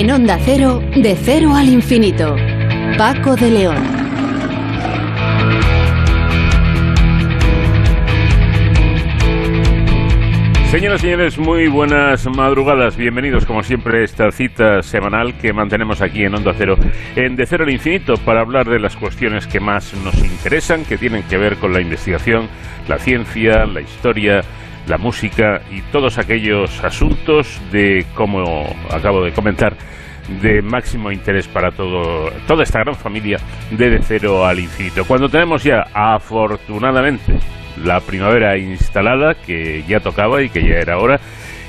En Onda Cero, de cero al infinito. Paco de León. Señoras y señores, muy buenas madrugadas. Bienvenidos, como siempre, a esta cita semanal que mantenemos aquí en Onda Cero, en De Cero al Infinito, para hablar de las cuestiones que más nos interesan, que tienen que ver con la investigación, la ciencia, la historia, la música y todos aquellos asuntos de, como acabo de comentar, de máximo interés para todo, toda esta gran familia de De Cero al Infinito. Cuando tenemos ya, afortunadamente, la primavera instalada, que ya tocaba y que ya era hora,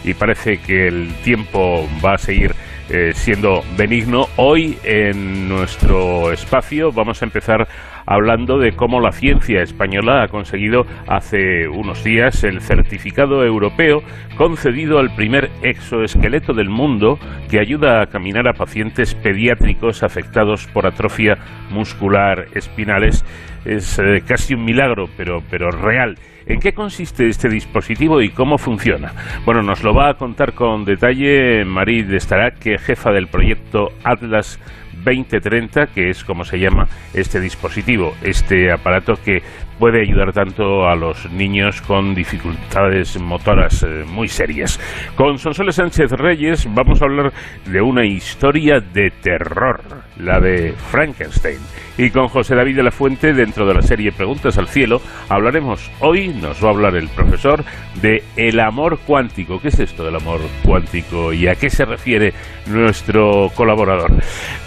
y parece que el tiempo va a seguir eh, siendo benigno. Hoy en nuestro espacio vamos a empezar hablando de cómo la ciencia española ha conseguido hace unos días el certificado europeo concedido al primer exoesqueleto del mundo que ayuda a caminar a pacientes pediátricos afectados por atrofia muscular espinales. Es eh, casi un milagro, pero, pero real. ¿En qué consiste este dispositivo y cómo funciona? Bueno, nos lo va a contar con detalle Marie Destarac, que jefa del proyecto Atlas 2030, que es como se llama este dispositivo, este aparato que puede ayudar tanto a los niños con dificultades motoras eh, muy serias. Con Sonsoles Sánchez Reyes vamos a hablar de una historia de terror, la de Frankenstein. Y con José David de la Fuente, dentro de la serie Preguntas al Cielo, hablaremos hoy, nos va a hablar el profesor, de el amor cuántico. ¿Qué es esto del amor cuántico y a qué se refiere nuestro colaborador?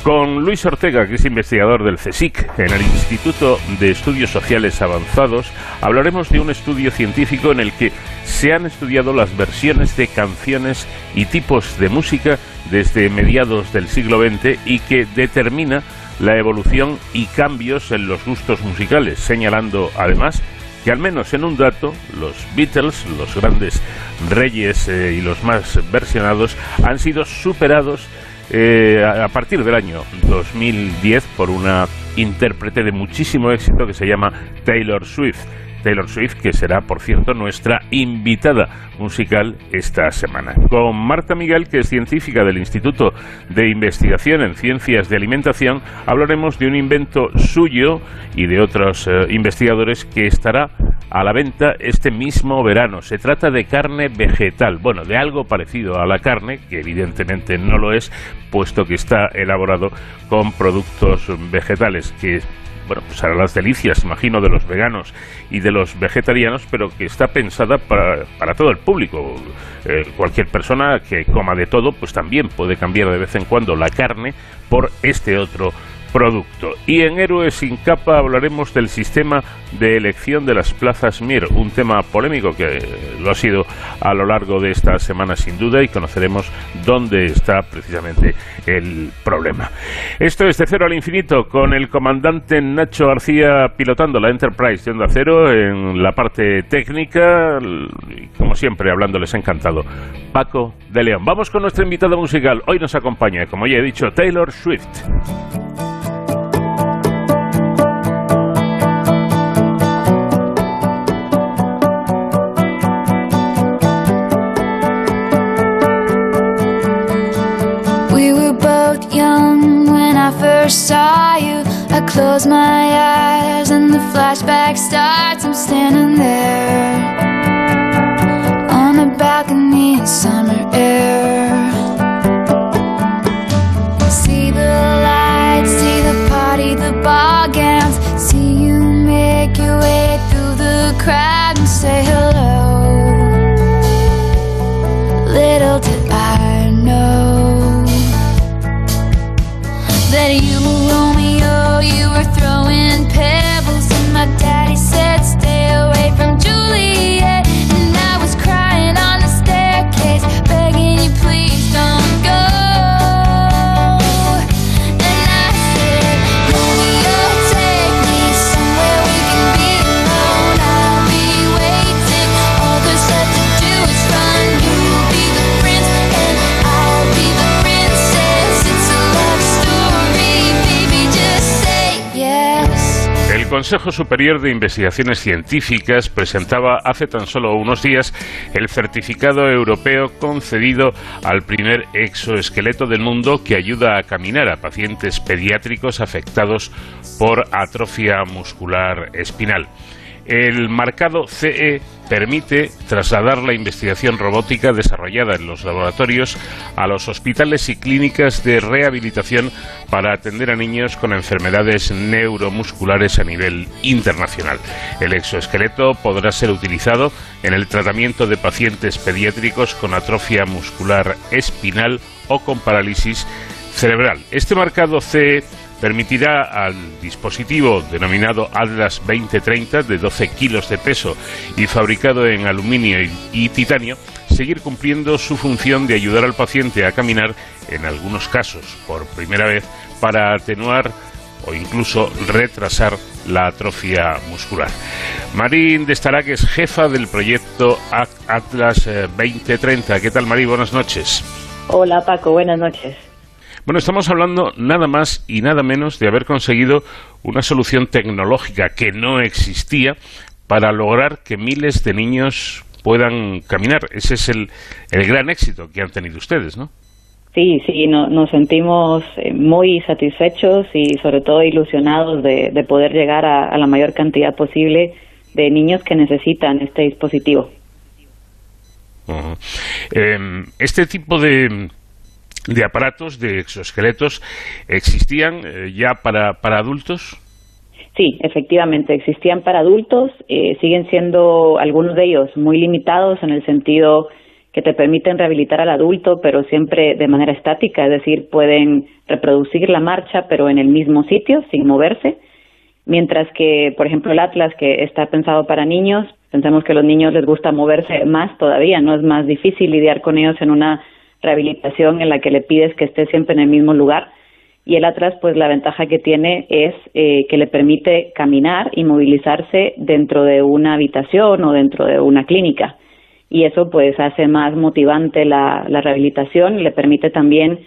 Con Luis Ortega, que es investigador del CSIC, en el Instituto de Estudios Sociales Avanzados, hablaremos de un estudio científico en el que se han estudiado las versiones de canciones y tipos de música desde mediados del siglo XX y que determina la evolución y cambios en los gustos musicales, señalando además que al menos en un dato, los Beatles, los grandes reyes eh, y los más versionados, han sido superados eh, a partir del año 2010 por una intérprete de muchísimo éxito que se llama Taylor Swift. Taylor Swift, que será, por cierto, nuestra invitada musical esta semana. Con Marta Miguel, que es científica del Instituto de Investigación en Ciencias de Alimentación, hablaremos de un invento suyo y de otros eh, investigadores que estará a la venta este mismo verano. Se trata de carne vegetal, bueno, de algo parecido a la carne, que evidentemente no lo es, puesto que está elaborado con productos vegetales que bueno, pues hará las delicias, imagino, de los veganos y de los vegetarianos, pero que está pensada para, para todo el público. Eh, cualquier persona que coma de todo, pues también puede cambiar de vez en cuando la carne por este otro producto. Y en Héroes sin capa hablaremos del sistema de elección de las plazas MIR, un tema polémico que lo ha sido a lo largo de esta semana sin duda y conoceremos dónde está precisamente el problema. Esto es de cero al infinito con el comandante Nacho García pilotando la Enterprise de Onda Cero en la parte técnica y como siempre hablándoles encantado. Paco de León. Vamos con nuestra invitada musical. Hoy nos acompaña, como ya he dicho, Taylor Swift. First saw you, I close my eyes and the flashback starts. I'm standing there on a balcony in summer air. See the lights, see the party, the ball gowns. See you make your way through the crowd Consejo Superior de Investigaciones Científicas presentaba hace tan solo unos días el certificado europeo concedido al primer exoesqueleto del mundo que ayuda a caminar a pacientes pediátricos afectados por atrofia muscular espinal. El marcado CE permite trasladar la investigación robótica desarrollada en los laboratorios a los hospitales y clínicas de rehabilitación para atender a niños con enfermedades neuromusculares a nivel internacional. El exoesqueleto podrá ser utilizado en el tratamiento de pacientes pediátricos con atrofia muscular espinal o con parálisis cerebral. Este marcado CE permitirá al dispositivo denominado Atlas 2030 de 12 kilos de peso y fabricado en aluminio y, titanio seguir cumpliendo su función de ayudar al paciente a caminar, en algunos casos por primera vez, para atenuar o incluso retrasar la atrofia muscular. Marín de Estarac es jefa del proyecto Atlas 2030. ¿Qué tal, Marín? Buenas noches. Hola, Paco. Buenas noches. Bueno, estamos hablando nada más y nada menos de haber conseguido una solución tecnológica que no existía para lograr que miles de niños puedan caminar. Ese es el, el gran éxito que han tenido ustedes, ¿no? Sí, sí, nos sentimos eh, muy satisfechos y sobre todo ilusionados de, poder llegar a, la mayor cantidad posible de niños que necesitan este dispositivo. Em, este tipo de, de aparatos, de exoesqueletos, existían eh, ya para, para adultos? Sí, efectivamente, existían para adultos, eh, siguen siendo algunos de ellos muy limitados en el sentido que te permiten rehabilitar al adulto, pero siempre de manera estática, es decir, pueden reproducir la marcha, pero en el mismo sitio, sin moverse, mientras que, por ejemplo, el Atlas, que está pensado para niños, pensamos que a los niños les gusta moverse más todavía, no es más difícil lidiar con ellos en una rehabilitación en la que le pides que esté siempre en el mismo lugar. Y el Atlas, pues la ventaja que tiene es eh, que le permite caminar y movilizarse dentro de una habitación o dentro de una clínica. Y eso pues hace más motivante la, rehabilitación y le permite también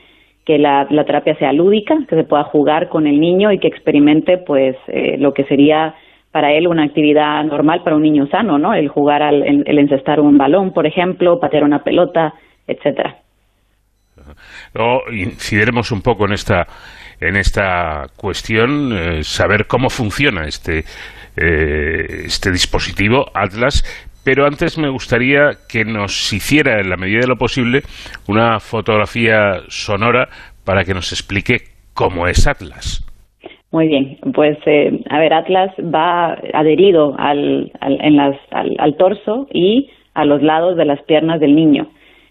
que la, terapia sea lúdica, que se pueda jugar con el niño y que experimente pues eh, lo que sería para él una actividad normal para un niño sano, ¿no? El jugar al el encestar un balón, por ejemplo, patear una pelota, etcétera. Luego incidiremos un poco en esta, en esta cuestión, eh, saber cómo funciona este, eh, este dispositivo Atlas, pero antes me gustaría que nos hiciera, en la medida de lo posible, una fotografía sonora para que nos explique cómo es Atlas. Muy bien, pues eh, a ver, Atlas va adherido al, al torso y a los lados de las piernas del niño.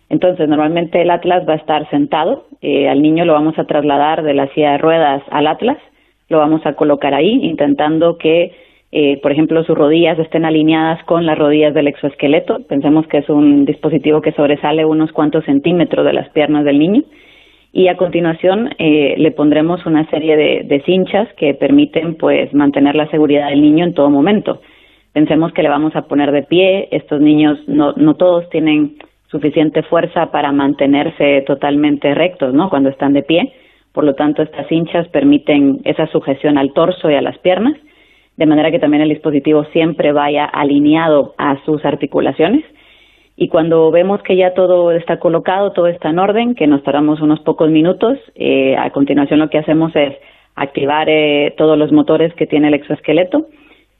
Entonces, normalmente el Atlas va a estar sentado, eh, al niño lo vamos a trasladar de la silla de ruedas al Atlas, lo vamos a colocar ahí, intentando que, eh, por ejemplo, sus rodillas estén alineadas con las rodillas del exoesqueleto. Pensemos que es un dispositivo que sobresale unos cuantos centímetros de las piernas del niño. Y a continuación eh, le pondremos una serie de, de cinchas que permiten pues mantener la seguridad del niño en todo momento. Pensemos que le vamos a poner de pie. Estos niños no, no todos tienen suficiente fuerza para mantenerse totalmente rectos, ¿no? Cuando están de pie. Por lo tanto, estas hinchas permiten esa sujeción al torso y a las piernas, de manera que también el dispositivo siempre vaya alineado a sus articulaciones. Y cuando vemos que ya todo está colocado, todo está en orden, que nos tardamos unos pocos minutos, eh, a continuación lo que hacemos es activar eh, todos los motores que tiene el exoesqueleto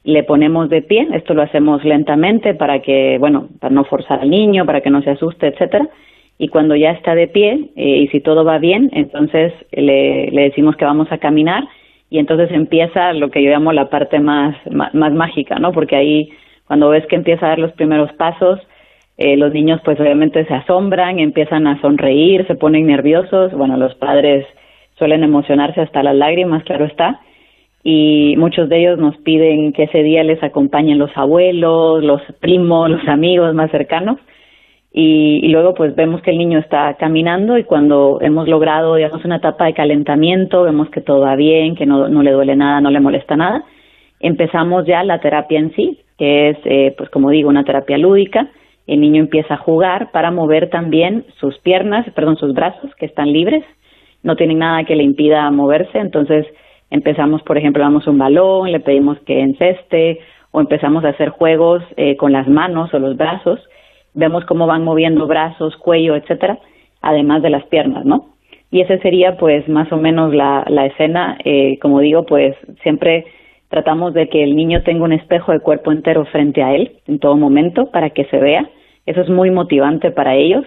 le ponemos de pie, esto lo hacemos lentamente para que, bueno, para no forzar al niño, para que no se asuste, etcétera. Y cuando ya está de pie eh, y si todo va bien, entonces le, le, decimos que vamos a caminar y entonces empieza lo que yo llamo la parte más, más, mágica, ¿no? Porque ahí cuando ves que empieza a dar los primeros pasos, eh, los niños pues obviamente se asombran, empiezan a sonreír, se ponen nerviosos, bueno, los padres suelen emocionarse hasta las lágrimas, claro está, y muchos de ellos nos piden que ese día les acompañen los abuelos, los primos, los amigos más cercanos. Y, luego pues vemos que el niño está caminando y cuando hemos logrado digamos una etapa de calentamiento, vemos que todo va bien, que no, no le duele nada, no le molesta nada, empezamos ya la terapia en sí, que es eh, pues como digo una terapia lúdica. El niño empieza a jugar para mover también sus piernas, perdón, sus brazos que están libres, no tienen nada que le impida moverse, entonces Empezamos, por ejemplo, damos un balón, le pedimos que enceste o empezamos a hacer juegos eh, con las manos o los brazos. Vemos cómo van moviendo brazos, cuello, etcétera, además de las piernas, ¿no? Y ese sería, pues, más o menos la, la escena. Eh, como digo, pues, siempre tratamos de que el niño tenga un espejo de cuerpo entero frente a él en todo momento para que se vea. Eso es muy motivante para ellos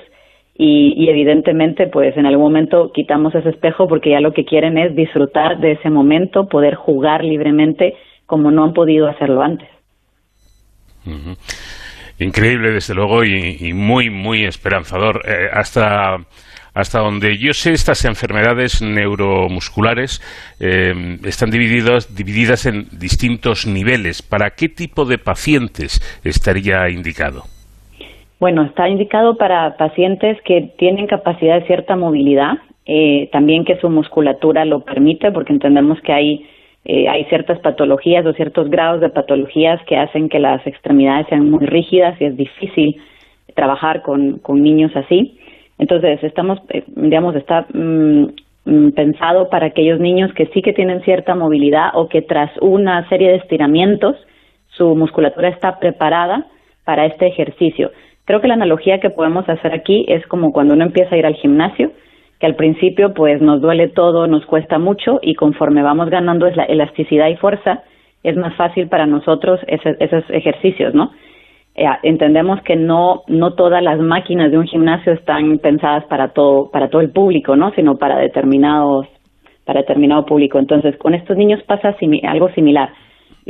y, evidentemente pues en algún momento quitamos ese espejo porque ya lo que quieren es disfrutar de ese momento, poder jugar libremente como no han podido hacerlo antes. Increíble, desde luego, y, muy, muy esperanzador. Eh, hasta, hasta donde yo sé, estas enfermedades neuromusculares eh, están divididas, divididas en distintos niveles. ¿Para qué tipo de pacientes estaría indicado? Bueno, está indicado para pacientes que tienen capacidad de cierta movilidad, eh, también que su musculatura lo permite, porque entendemos que hay, eh, hay ciertas patologías o ciertos grados de patologías que hacen que las extremidades sean muy rígidas y es difícil trabajar con, con niños así. Entonces, estamos, eh, digamos, está mm, mm, pensado para aquellos niños que sí que tienen cierta movilidad o que tras una serie de estiramientos su musculatura está preparada para este ejercicio. Creo que la analogía que podemos hacer aquí es como cuando uno empieza a ir al gimnasio, que al principio pues nos duele todo, nos cuesta mucho y conforme vamos ganando la elasticidad y fuerza, es más fácil para nosotros esos ejercicios, ¿no? Eh, entendemos que no no todas las máquinas de un gimnasio están pensadas para todo para todo el público, ¿no? Sino para determinados para determinado público. Entonces, con estos niños pasa algo similar.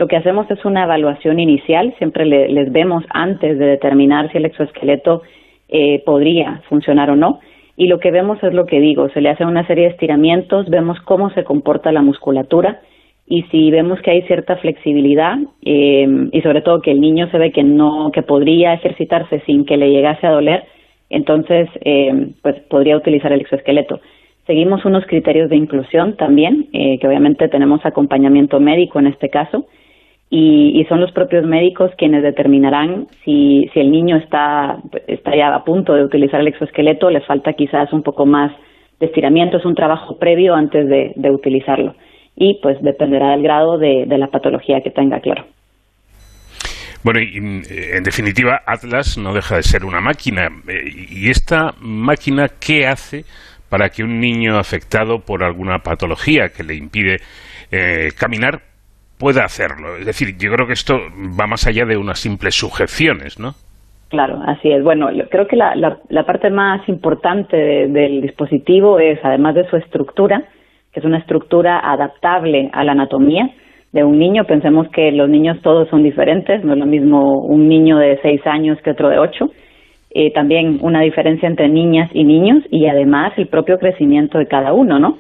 Lo que hacemos es una evaluación inicial, siempre les vemos antes de determinar si el exoesqueleto eh, podría funcionar o no. Y lo que vemos es lo que digo, se le hace una serie de estiramientos, vemos cómo se comporta la musculatura y si vemos que hay cierta flexibilidad eh, y sobre todo que el niño se ve que no, que podría ejercitarse sin que le llegase a doler, entonces eh, pues podría utilizar el exoesqueleto. Seguimos unos criterios de inclusión también, eh, que obviamente tenemos acompañamiento médico en este caso, y, son los propios médicos quienes determinarán si, si el niño está, está ya a punto de utilizar el exoesqueleto, le falta quizás un poco más de estiramiento, es un trabajo previo antes de, utilizarlo. Y pues dependerá del grado de, de la patología que tenga, claro. Bueno, y, en definitiva, Atlas no deja de ser una máquina. Eh, ¿Y esta máquina qué hace para que un niño afectado por alguna patología que le impide eh, caminar pueda hacerlo. Es decir, yo creo que esto va más allá de unas simples sujeciones, ¿no? Claro, así es. Bueno, creo que la, la, parte más importante del dispositivo es, además de su estructura, que es una estructura adaptable a la anatomía de un niño. Pensemos que los niños todos son diferentes, no es lo mismo un niño de seis años que otro de ocho. Eh, también una diferencia entre niñas y niños y además el propio crecimiento de cada uno, ¿no?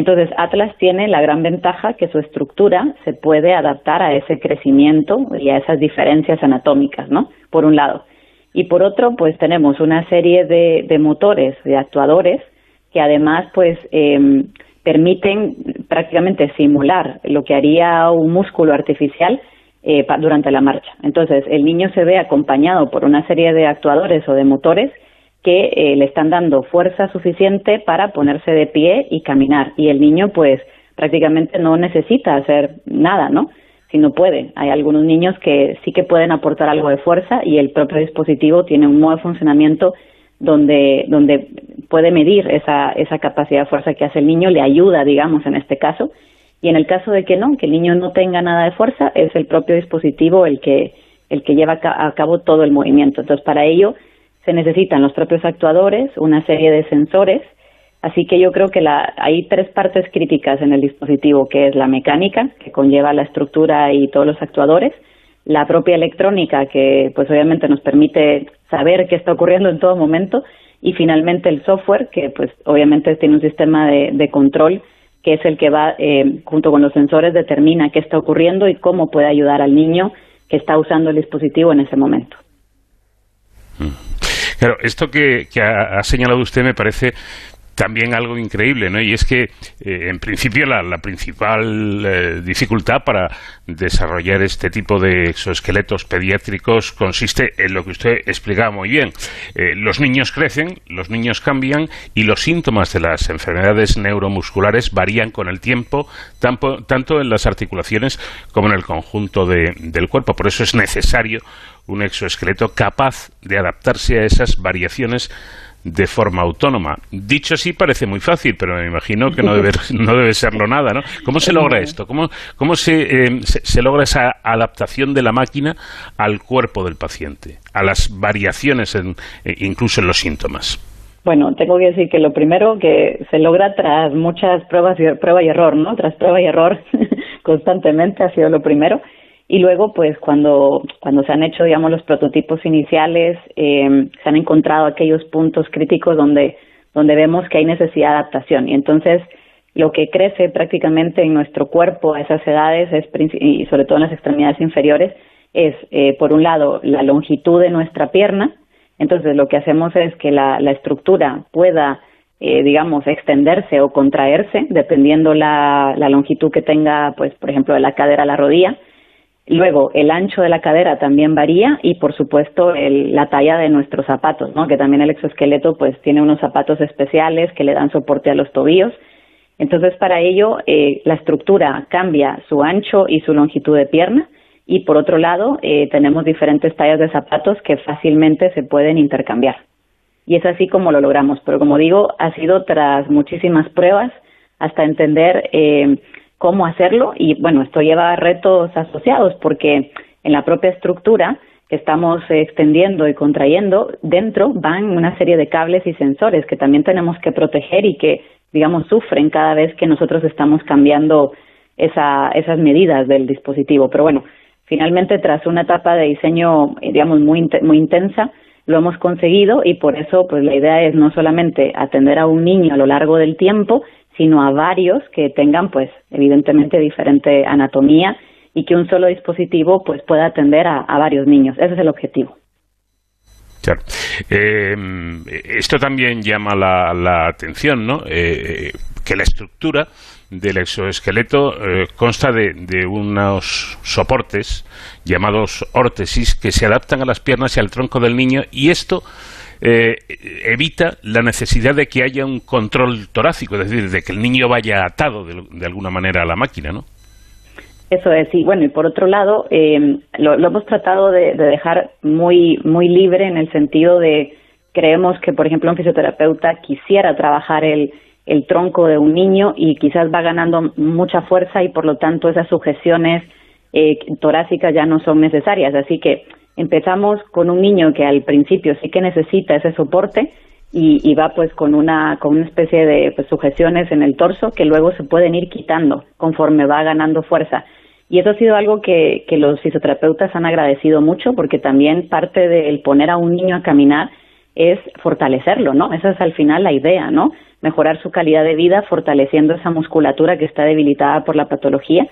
Entonces, Atlas tiene la gran ventaja que su estructura se puede adaptar a ese crecimiento y a esas diferencias anatómicas, ¿no? Por un lado. Y por otro, pues tenemos una serie de, de motores, de actuadores, que además, pues, eh, permiten prácticamente simular lo que haría un músculo artificial eh, durante la marcha. Entonces, el niño se ve acompañado por una serie de actuadores o de motores que eh, le están dando fuerza suficiente para ponerse de pie y caminar. Y el niño, pues, prácticamente no necesita hacer nada, ¿no? Si no puede. Hay algunos niños que sí que pueden aportar algo de fuerza y el propio dispositivo tiene un modo de funcionamiento donde, donde puede medir esa, esa capacidad de fuerza que hace el niño, le ayuda, digamos, en este caso. Y en el caso de que no, que el niño no tenga nada de fuerza, es el propio dispositivo el que, el que lleva a cabo todo el movimiento. Entonces, para ello, se necesitan los propios actuadores, una serie de sensores, así que yo creo que la, hay tres partes críticas en el dispositivo, que es la mecánica, que conlleva la estructura y todos los actuadores, la propia electrónica, que pues obviamente nos permite saber qué está ocurriendo en todo momento, y finalmente el software, que pues obviamente tiene un sistema de, control que es el que va, eh, junto con los sensores, determina qué está ocurriendo y cómo puede ayudar al niño que está usando el dispositivo en ese momento. Mm. Claro, esto que, ha, señalado usted me parece también algo increíble, ¿no? Y es que, en principio, la, principal dificultad para desarrollar este tipo de exoesqueletos pediátricos consiste en lo que usted explicaba muy bien. los niños crecen, los niños cambian y los síntomas de las enfermedades neuromusculares varían con el tiempo, tanto, tanto en las articulaciones como en el conjunto del cuerpo. Por eso es necesario un exoesqueleto capaz de adaptarse a esas variaciones de forma autónoma. Dicho así parece muy fácil, pero me imagino que no debe, no debe serlo nada, ¿no? ¿Cómo se logra esto? ¿Cómo, cómo se, eh, se, logra esa adaptación de la máquina al cuerpo del paciente, a las variaciones en, eh, incluso en los síntomas? Bueno, tengo que decir que lo primero que se logra tras muchas pruebas y prueba y error, ¿no? Tras prueba y error constantemente ha sido lo primero. Y luego, pues, cuando, cuando se han hecho, digamos, los prototipos iniciales, eh, se han encontrado aquellos puntos críticos donde, donde vemos que hay necesidad de adaptación. Y entonces, lo que crece prácticamente en nuestro cuerpo a esas edades, es, y sobre todo en las extremidades inferiores, es, eh, por un lado, la longitud de nuestra pierna, entonces, lo que hacemos es que la, estructura pueda, eh, digamos, extenderse o contraerse, dependiendo la, la longitud que tenga, pues, por ejemplo, de la cadera a la rodilla. Luego, el ancho de la cadera también varía y, por supuesto, la talla de nuestros zapatos, ¿no? Que también el exoesqueleto, pues, tiene unos zapatos especiales que le dan soporte a los tobillos. Entonces, para ello, eh, la estructura cambia su ancho y su longitud de pierna y por otro lado eh, tenemos diferentes tallas de zapatos que fácilmente se pueden intercambiar. Y es así como lo logramos, pero como digo, ha sido tras muchísimas pruebas hasta entender eh, cómo hacerlo y bueno, esto lleva retos asociados porque en la propia estructura que estamos extendiendo y contrayendo, dentro van una serie de cables y sensores que también tenemos que proteger y que, digamos, sufren cada vez que nosotros estamos cambiando esa, esas medidas del dispositivo. Pero bueno, Finalmente, tras una etapa de diseño, digamos, muy, muy intensa, lo hemos conseguido y por eso pues la idea es no solamente atender a un niño a lo largo del tiempo, sino a varios que tengan pues evidentemente diferente anatomía y que un solo dispositivo pues pueda atender a, varios niños. Ese es el objetivo. Claro. Eh, esto también llama la, atención, ¿no? Eh, que la estructura del exoesqueleto eh, consta de, unos soportes llamados órtesis que se adaptan a las piernas y al tronco del niño y esto eh, evita la necesidad de que haya un control torácico, es decir, de que el niño vaya atado de, alguna manera a la máquina, ¿no? Eso es, sí. Bueno, y por otro lado, eh, lo, hemos tratado de, de, dejar muy, muy libre en el sentido de creemos que, por ejemplo, un fisioterapeuta quisiera trabajar el, el tronco de un niño y quizás va ganando mucha fuerza y por lo tanto esas sujeciones eh, torácicas ya no son necesarias. Así que empezamos con un niño que al principio sí que necesita ese soporte y, va pues con una, con una especie de pues, sujeciones en el torso que luego se pueden ir quitando conforme va ganando fuerza. Y eso ha sido algo que, que los fisioterapeutas han agradecido mucho porque también parte del poner a un niño a caminar es fortalecerlo, ¿no? Esa es al final la idea, ¿no? Mejorar su calidad de vida fortaleciendo esa musculatura que está debilitada por la patología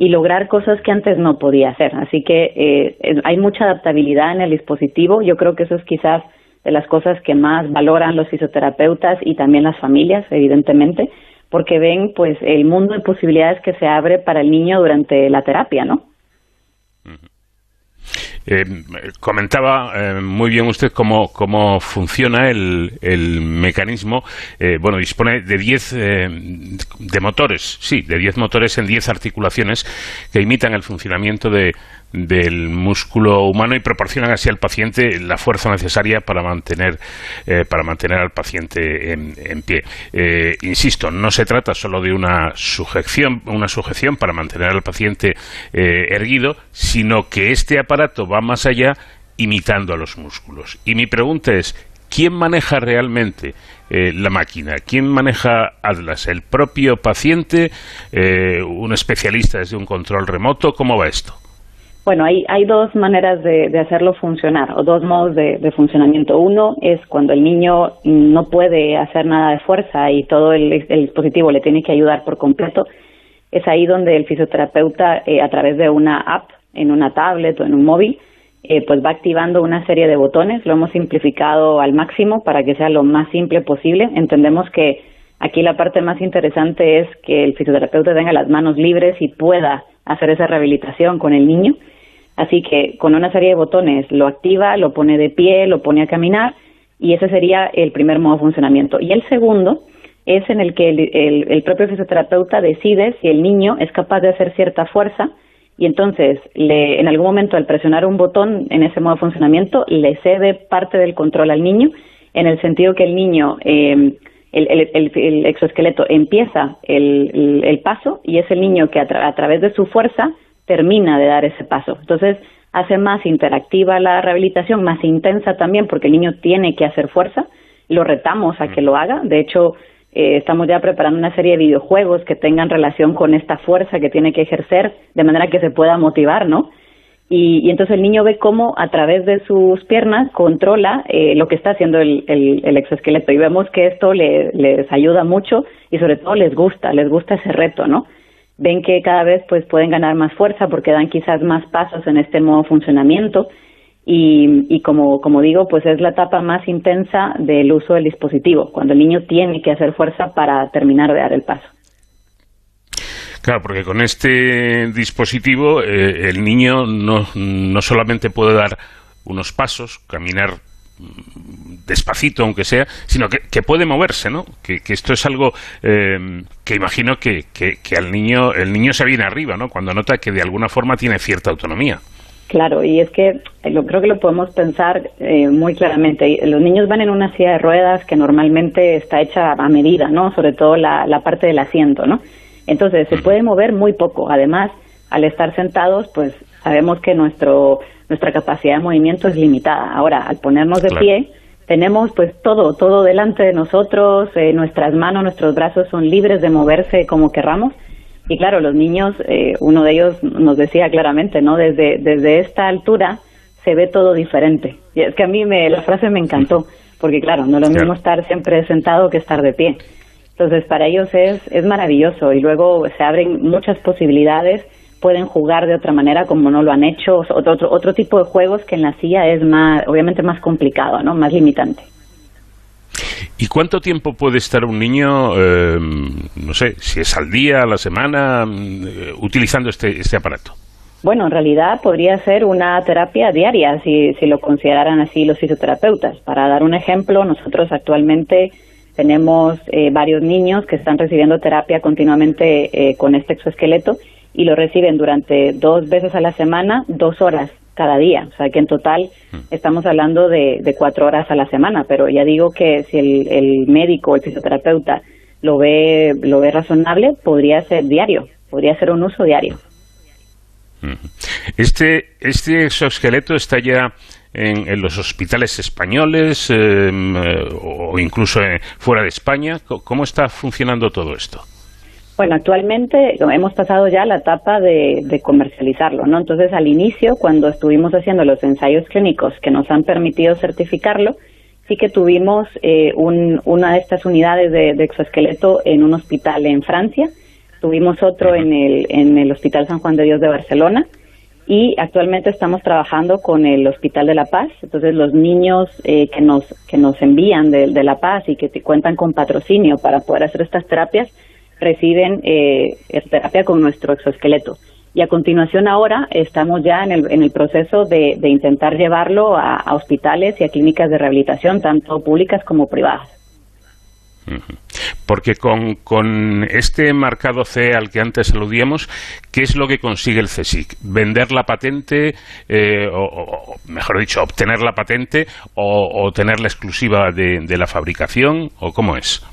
y lograr cosas que antes no podía hacer. Así que eh, hay mucha adaptabilidad en el dispositivo. Yo creo que eso es quizás de las cosas que más valoran los fisioterapeutas y también las familias, evidentemente, porque ven pues el mundo de posibilidades que se abre para el niño durante la terapia, ¿no? Eh, comentaba eh, muy bien usted cómo, cómo funciona el, el mecanismo. Eh, bueno, dispone de 10 de motores, sí, de 10 motores en 10 articulaciones que imitan el funcionamiento de, del músculo humano y proporcionan así al paciente la fuerza necesaria para mantener eh, para mantener al paciente en, pie. Eh, insisto, no se trata solo de una sujeción una sujeción para mantener al paciente eh, erguido, sino que este aparato va más allá imitando a los músculos. Y mi pregunta es ¿quién maneja realmente la máquina? ¿Quién maneja Atlas? ¿El propio paciente? ¿Un especialista desde un control remoto? ¿Cómo va esto? Bueno, hay, hay dos maneras de, hacerlo funcionar o dos modos de, funcionamiento. Uno es cuando el niño no puede hacer nada de fuerza y todo el, dispositivo le tiene que ayudar por completo. Es ahí donde el fisioterapeuta, eh, a través de una app, en una tablet o en un móvil, eh, pues va activando una serie de botones. Lo hemos simplificado al máximo para que sea lo más simple posible. Entendemos que aquí la parte más interesante es que el fisioterapeuta tenga las manos libres y pueda hacer esa rehabilitación con el niño. Así que con una serie de botones lo activa, lo pone de pie, lo pone a caminar y ese sería el primer modo de funcionamiento. Y el segundo es en el que el, propio fisioterapeuta decide si el niño es capaz de hacer cierta fuerza y entonces le, en algún momento al presionar un botón en ese modo de funcionamiento le cede parte del control al niño en el sentido que el niño eh, el, exoesqueleto empieza el, paso y es el niño que a, través de su fuerza termina de dar ese paso. Entonces hace más interactiva la rehabilitación, más intensa también porque el niño tiene que hacer fuerza. Lo retamos a que lo haga. De hecho, eh, estamos ya preparando una serie de videojuegos que tengan relación con esta fuerza que tiene que ejercer, de manera que se pueda motivar, ¿no? Y, entonces el niño ve cómo a través de sus piernas controla eh, lo que está haciendo el, el, exoesqueleto y vemos que esto le, les ayuda mucho y sobre todo les gusta, les gusta ese reto, ¿no? Ven que cada vez pues pueden ganar más fuerza porque dan quizás más pasos en este modo funcionamiento y, como, como digo, pues es la etapa más intensa del uso del dispositivo, cuando el niño tiene que hacer fuerza para terminar de dar el paso. Claro, porque con este dispositivo eh, el niño no, no solamente puede dar unos pasos, caminar despacito aunque sea, sino que, puede moverse, ¿no? Que, esto es algo eh, que imagino que, que, al niño el niño se viene arriba, ¿no? Cuando nota que de alguna forma tiene cierta autonomía. Claro, y es que eh, lo, creo que lo podemos pensar eh, muy claramente. Los niños van en una silla de ruedas que normalmente está hecha a medida, ¿no? Sobre todo la, la parte del asiento, ¿no? Entonces se puede mover muy poco. Además, al estar sentados, pues sabemos que nuestro nuestra capacidad de movimiento es limitada. Ahora, al ponernos de pie, tenemos pues todo, todo delante de nosotros, eh, nuestras manos, nuestros brazos son libres de moverse como querramos y claro, los niños, eh, uno de ellos nos decía claramente, ¿no? Desde, desde esta altura se ve todo diferente. Y es que a mí me, la frase me encantó, porque claro, no es lo mismo estar siempre sentado que estar de pie. Entonces, para ellos es, es maravilloso y luego se abren muchas posibilidades, pueden jugar de otra manera como no lo han hecho, otro, otro tipo de juegos que en la silla es más, obviamente más complicado, ¿no? Más limitante. ¿Y cuánto tiempo puede estar un niño, em, no sé, si es al día, a la semana, mm, utilizando este, este aparato? Bueno, en realidad podría ser una terapia diaria, si, si lo consideraran así los fisioterapeutas. Para dar un ejemplo, nosotros actualmente tenemos eh, varios niños que están recibiendo terapia continuamente eh, con este exoesqueleto y lo reciben durante dos veces a la semana, dos horas cada día. O sea que en total mm. estamos hablando de, cuatro horas a la semana, pero ya digo que si el, médico o el fisioterapeuta lo ve, lo ve razonable, podría ser diario, podría ser un uso diario. Este, este exoesqueleto está ya en, los hospitales españoles em, eh, o incluso eh, fuera de España. ¿Cómo está funcionando todo esto? Bueno, actualmente hemos pasado ya la etapa de, comercializarlo, ¿no? Entonces, al inicio, cuando estuvimos haciendo los ensayos clínicos que nos han permitido certificarlo, sí que tuvimos eh, una de estas unidades de, exoesqueleto en un hospital en Francia, tuvimos otro en el, en el Hospital San Juan de Dios de Barcelona y actualmente estamos trabajando con el Hospital de La Paz. Entonces, los niños eh, que, nos, que nos envían de, de La Paz y que cuentan con patrocinio para poder hacer estas terapias, reciben eh, terapia con nuestro exoesqueleto. Y a continuación ahora estamos ya en el, en el proceso de, intentar llevarlo a, hospitales y a clínicas de rehabilitación, tanto públicas como privadas. Porque con, con, este marcado C al que antes aludíamos, ¿qué es lo que consigue el CSIC? ¿Vender la patente, eh, o, mejor dicho, obtener la patente o, tener la exclusiva de, de la fabricación? ¿O cómo es?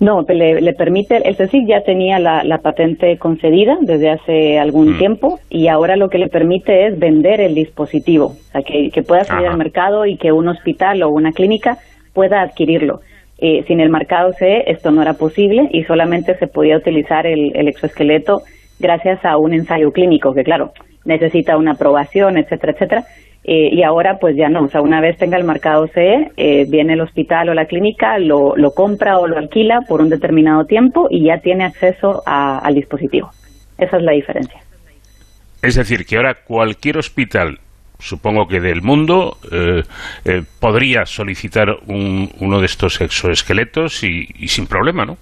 No, le, permite, el CSIC ya tenía la, patente concedida desde hace algún mm. tiempo y ahora lo que le permite es vender el dispositivo, o sea, que, pueda salir al mercado y que un hospital o una clínica pueda adquirirlo. Eh, sin el marcado CE esto no era posible y solamente se podía utilizar el, el exoesqueleto gracias a un ensayo clínico, que claro, necesita una aprobación, etcétera, etcétera. Eh, y ahora pues ya no, o sea, una vez tenga el marcado CE, eh, viene el hospital o la clínica, lo, lo, compra o lo alquila por un determinado tiempo y ya tiene acceso al dispositivo. Esa es la diferencia. Es decir, que ahora cualquier hospital supongo que del mundo, eh, eh, podría solicitar uno de estos exoesqueletos y, sin problema, ¿no?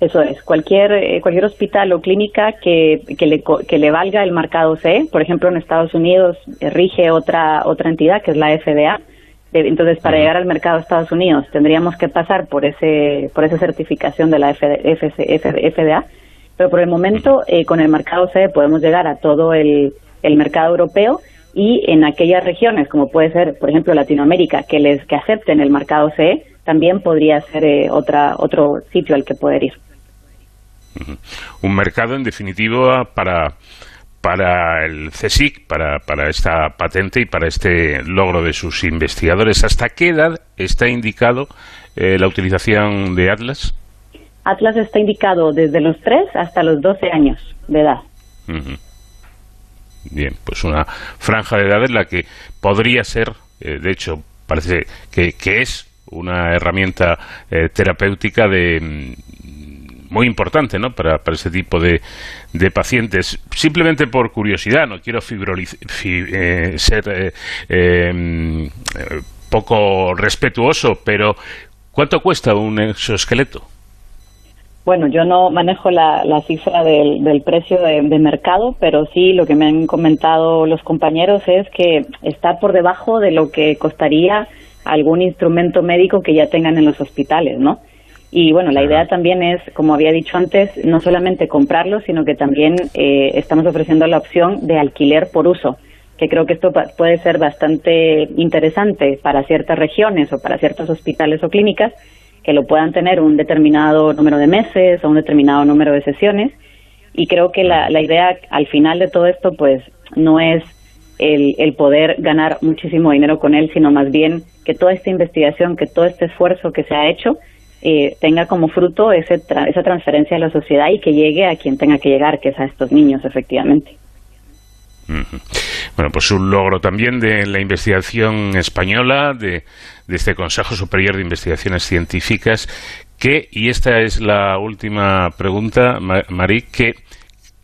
Eso es, cualquier, eh, cualquier hospital o clínica que, que, le, que le valga el marcado CE, por ejemplo en Estados Unidos rige otra, otra entidad que es la FDA, entonces para llegar al mercado de Estados Unidos tendríamos que pasar por ese por esa certificación de la FDA, pero por el momento con el marcado CE podemos llegar a todo el, el mercado europeo y en aquellas regiones, como puede ser, por ejemplo, Latinoamérica, que les que acepten el mercado CE, también podría ser eh, otra, otro sitio al que poder ir. Un mercado, en definitiva, para, para el CSIC, para, para esta patente y para este logro de sus investigadores. ¿Hasta qué edad está indicado eh, la utilización de Atlas? Atlas está indicado desde los 3 hasta los 12 años de edad. Bien, pues una franja de edad en la que podría ser, eh, de hecho, parece que, es una herramienta eh, terapéutica de mm, muy importante ¿no? para, para ese tipo de, de, pacientes. Simplemente por curiosidad, no quiero eh, ser mm, poco respetuoso, pero ¿cuánto cuesta un exoesqueleto? Bueno, yo no manejo la, cifra del, del precio de, mercado, pero sí lo que me han comentado los compañeros es que está por debajo de lo que costaría algún instrumento médico que ya tengan en los hospitales, ¿no? Y bueno, la idea también es, como había dicho antes, no solamente comprarlo, sino que también eh, estamos ofreciendo la opción de alquiler por uso, que creo que esto puede ser bastante interesante para ciertas regiones o para ciertos hospitales o clínicas que lo puedan tener un determinado número de meses o un determinado número de sesiones. Y creo que la, la idea al final de todo esto, pues, no es el, el, poder ganar muchísimo dinero con él, sino más bien que toda esta investigación, que todo este esfuerzo que se ha hecho, eh, tenga como fruto ese esa transferencia a la sociedad y que llegue a quien tenga que llegar, que es a estos niños, efectivamente. Bueno, pues un logro también de la investigación española, de, este Consejo Superior de Investigaciones Científicas, que, y esta es la última pregunta, Marí, ¿qué,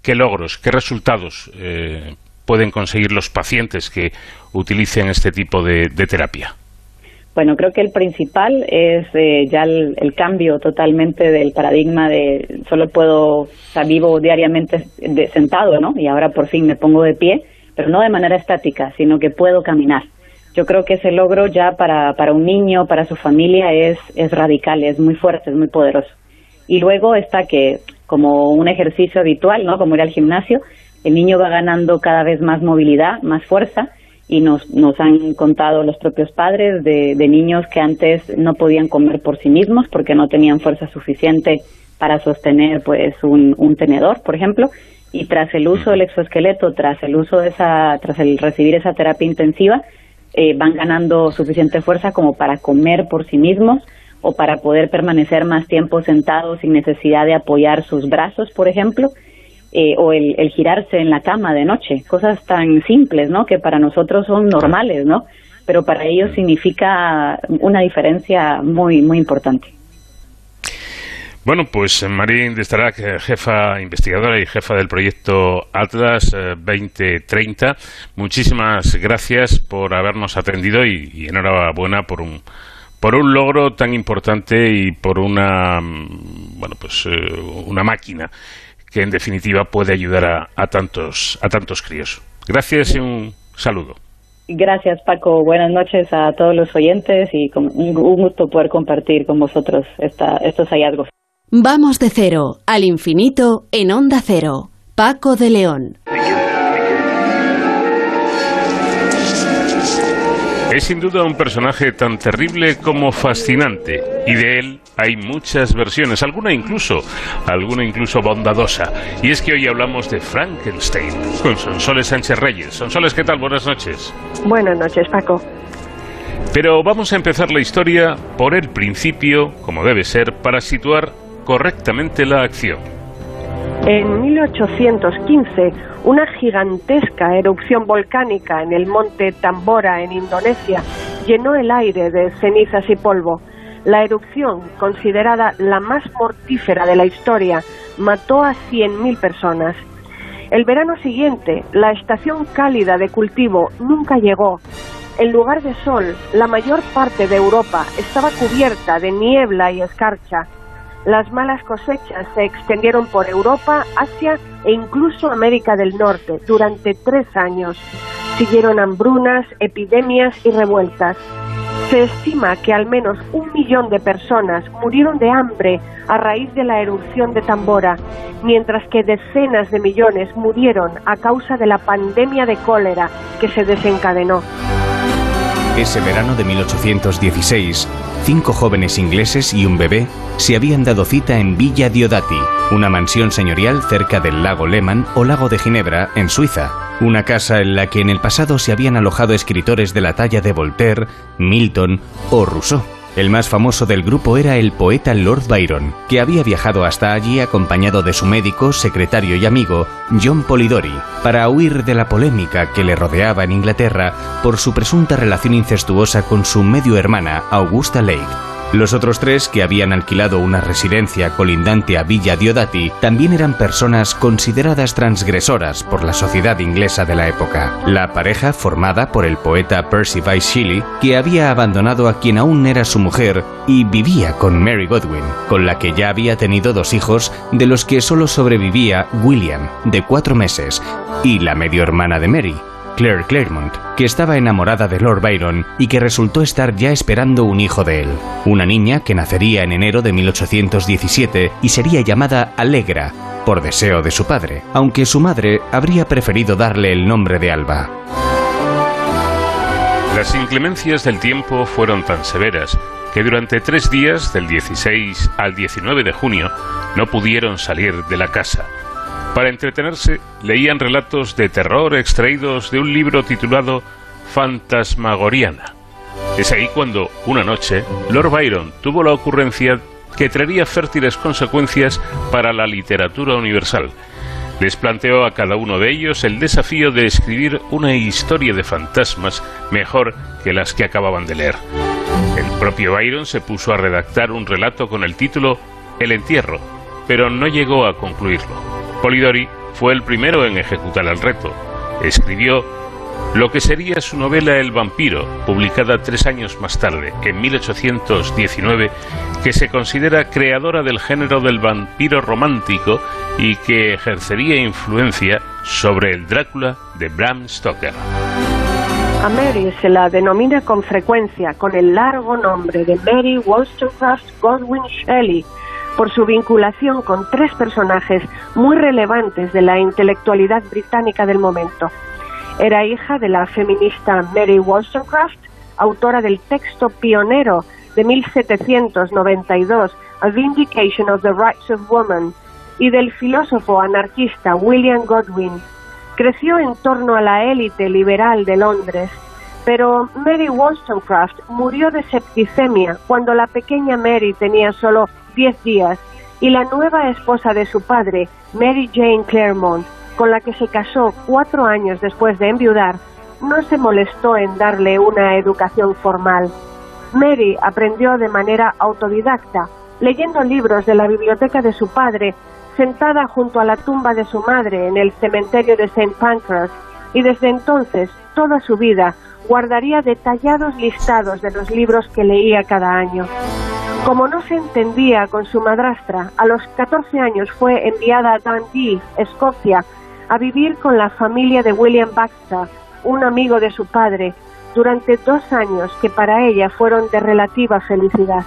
qué logros, qué resultados eh, pueden conseguir los pacientes que utilicen este tipo de, terapia? Bueno, creo que el principal es eh, ya el, cambio totalmente del paradigma de solo puedo, estar vivo diariamente sentado, ¿no? Y ahora por fin me pongo de pie pero no de manera estática, sino que puedo caminar. Yo creo que ese logro ya para, para un niño, para su familia, es, es radical, es muy fuerte, es muy poderoso. Y luego está que, como un ejercicio habitual, ¿no? como ir al gimnasio, el niño va ganando cada vez más movilidad, más fuerza, y nos, nos han contado los propios padres de, de niños que antes no podían comer por sí mismos porque no tenían fuerza suficiente para sostener pues un, un tenedor, por ejemplo, y tras el uso del exoesqueleto, tras el uso de esa, tras el recibir esa terapia intensiva, eh, van ganando suficiente fuerza como para comer por sí mismos o para poder permanecer más tiempo sentados sin necesidad de apoyar sus brazos, por ejemplo, eh, o el, girarse en la cama de noche, cosas tan simples, ¿no? Que para nosotros son normales, ¿no? Pero para ellos significa una diferencia muy, muy importante. Bueno, pues eh, Marín de Starac, eh, jefa investigadora y jefa del proyecto Atlas 2030, eh, muchísimas gracias por habernos atendido y, enhorabuena por un por un logro tan importante y por una mm, bueno pues una máquina que en definitiva puede ayudar a, a tantos a tantos críos. Gracias y un saludo. Gracias Paco, buenas noches a todos los oyentes y un gusto poder compartir con vosotros esta, estos hallazgos. Vamos de cero al infinito en onda cero. Paco de León. Es sin duda un personaje tan terrible como fascinante y de él hay muchas versiones, alguna incluso, alguna incluso bondadosa. Y es que hoy hablamos de Frankenstein con Sonsoles Sánchez Reyes. Sonsoles, ¿qué tal? Buenas noches. Buenas noches, Paco. Pero vamos a empezar la historia por el principio, como debe ser, para situar correctamente la acción. En 1815, una gigantesca erupción volcánica en el monte Tambora, en Indonesia, llenó el aire de cenizas y polvo. La erupción, considerada la más mortífera de la historia, mató a 100.000 personas. El verano siguiente, la estación cálida de cultivo nunca llegó. En lugar de sol, la mayor parte de Europa estaba cubierta de niebla y escarcha. Las malas cosechas se extendieron por Europa, Asia e incluso América del Norte durante tres años. Siguieron hambrunas, epidemias y revueltas. Se estima que al menos un millón de personas murieron de hambre a raíz de la erupción de Tambora, mientras que decenas de millones murieron a causa de la pandemia de cólera que se desencadenó. Ese verano de 1816, cinco jóvenes ingleses y un bebé se habían dado cita en Villa Diodati, una mansión señorial cerca del lago Lehmann o lago de Ginebra, en Suiza. Una casa en la que en el pasado se habían alojado escritores de la talla de Voltaire, Milton o Rousseau. El más famoso del grupo era el poeta Lord Byron, que había viajado hasta allí acompañado de su médico, secretario y amigo, John Polidori, para huir de la polémica que le rodeaba en Inglaterra por su presunta relación incestuosa con su medio hermana, Augusta Lake. Los otros tres, que habían alquilado una residencia colindante a Villa Diodati, también eran personas consideradas transgresoras por la sociedad inglesa de la época. La pareja, formada por el poeta Percy Bysshe Shelley, que había abandonado a quien aún era su mujer y vivía con Mary Godwin, con la que ya había tenido dos hijos, de los que solo sobrevivía William, de cuatro meses, y la medio hermana de Mary, Claire Claremont, que estaba enamorada de Lord Byron y que resultó estar ya esperando un hijo de él, una niña que nacería en enero de 1817 y sería llamada Alegra, por deseo de su padre, aunque su madre habría preferido darle el nombre de Alba. Las inclemencias del tiempo fueron tan severas que durante tres días, del 16 al 19 de junio, no pudieron salir de la casa. Para entretenerse, leían relatos de terror extraídos de un libro titulado Fantasmagoriana. Es ahí cuando, una noche, Lord Byron tuvo la ocurrencia que traería fértiles consecuencias para la literatura universal. Les planteó a cada uno de ellos el desafío de escribir una historia de fantasmas mejor que las que acababan de leer. El propio Byron se puso a redactar un relato con el título El entierro, pero no llegó a concluirlo. Polidori fue el primero en ejecutar el reto. Escribió lo que sería su novela El vampiro, publicada tres años más tarde, en 1819, que se considera creadora del género del vampiro romántico y que ejercería influencia sobre el Drácula de Bram Stoker. A Mary se la denomina con frecuencia con el largo nombre de Mary Wollstonecraft Godwin Shelley, por su vinculación con tres personajes muy relevantes de la intelectualidad británica del momento. Era hija de la feminista Mary Wollstonecraft, autora del texto pionero de 1792, A Vindication of the Rights of Woman, y del filósofo anarquista William Godwin. Creció en torno a la élite liberal de Londres, pero Mary Wollstonecraft murió de septicemia cuando la pequeña Mary tenía solo diez días y la nueva esposa de su padre, Mary Jane Claremont, con la que se casó cuatro años después de enviudar, no se molestó en darle una educación formal. Mary aprendió de manera autodidacta, leyendo libros de la biblioteca de su padre, sentada junto a la tumba de su madre en el cementerio de St. Pancras, y desde entonces, toda su vida, guardaría detallados listados de los libros que leía cada año. Como no se entendía con su madrastra, a los 14 años fue enviada a Dundee, Escocia, a vivir con la familia de William Baxter, un amigo de su padre, durante dos años que para ella fueron de relativa felicidad.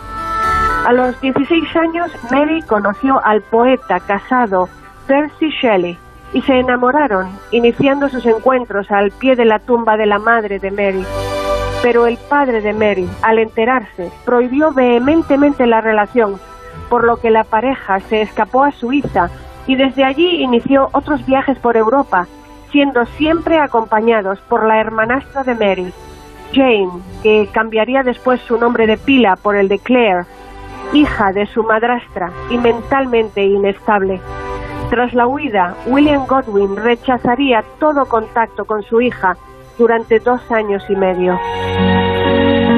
A los 16 años, Mary conoció al poeta casado Percy Shelley y se enamoraron, iniciando sus encuentros al pie de la tumba de la madre de Mary. Pero el padre de Mary, al enterarse, prohibió vehementemente la relación, por lo que la pareja se escapó a Suiza y desde allí inició otros viajes por Europa, siendo siempre acompañados por la hermanastra de Mary, Jane, que cambiaría después su nombre de pila por el de Claire, hija de su madrastra y mentalmente inestable. Tras la huida, William Godwin rechazaría todo contacto con su hija durante dos años y medio.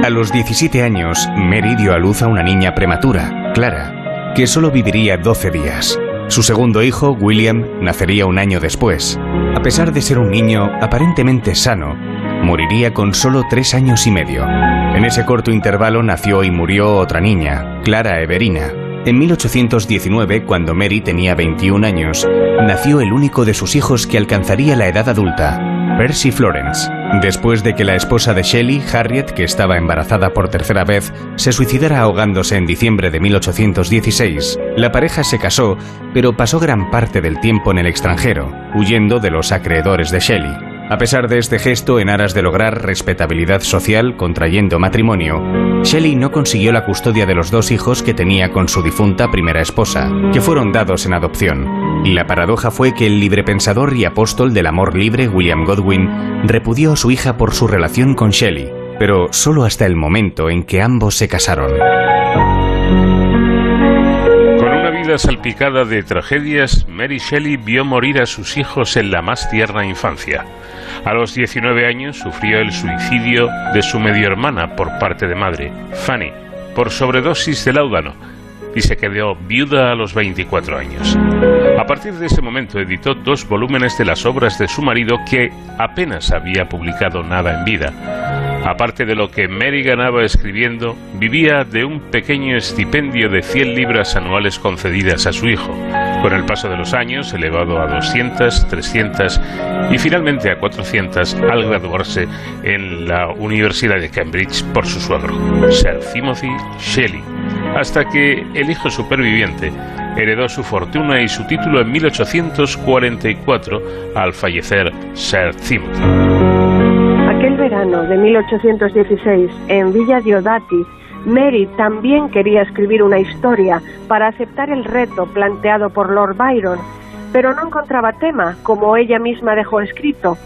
A los 17 años, Mary dio a luz a una niña prematura, Clara, que solo viviría 12 días. Su segundo hijo, William, nacería un año después. A pesar de ser un niño aparentemente sano, moriría con solo tres años y medio. En ese corto intervalo nació y murió otra niña, Clara Everina. En 1819, cuando Mary tenía 21 años, nació el único de sus hijos que alcanzaría la edad adulta, Percy Florence. Después de que la esposa de Shelley, Harriet, que estaba embarazada por tercera vez, se suicidara ahogándose en diciembre de 1816, la pareja se casó, pero pasó gran parte del tiempo en el extranjero, huyendo de los acreedores de Shelley. A pesar de este gesto en aras de lograr respetabilidad social contrayendo matrimonio, Shelley no consiguió la custodia de los dos hijos que tenía con su difunta primera esposa, que fueron dados en adopción. Y la paradoja fue que el librepensador y apóstol del amor libre William Godwin repudió a su hija por su relación con Shelley, pero solo hasta el momento en que ambos se casaron. Salpicada de tragedias, Mary Shelley vio morir a sus hijos en la más tierna infancia. A los 19 años sufrió el suicidio de su medio hermana por parte de madre, Fanny, por sobredosis de láudano, y se quedó viuda a los 24 años. A partir de ese momento editó dos volúmenes de las obras de su marido que apenas había publicado nada en vida. Aparte de lo que Mary ganaba escribiendo, vivía de un pequeño estipendio de 100 libras anuales concedidas a su hijo, con el paso de los años elevado a 200, 300 y finalmente a 400 al graduarse en la Universidad de Cambridge por su suegro, Sir Timothy Shelley, hasta que el hijo superviviente heredó su fortuna y su título en 1844 al fallecer Sir Timothy. De 1816, en Villa Diodati, Mary también quería escribir una historia para aceptar el reto planteado por Lord Byron, pero no encontraba tema, como ella misma dejó escrito.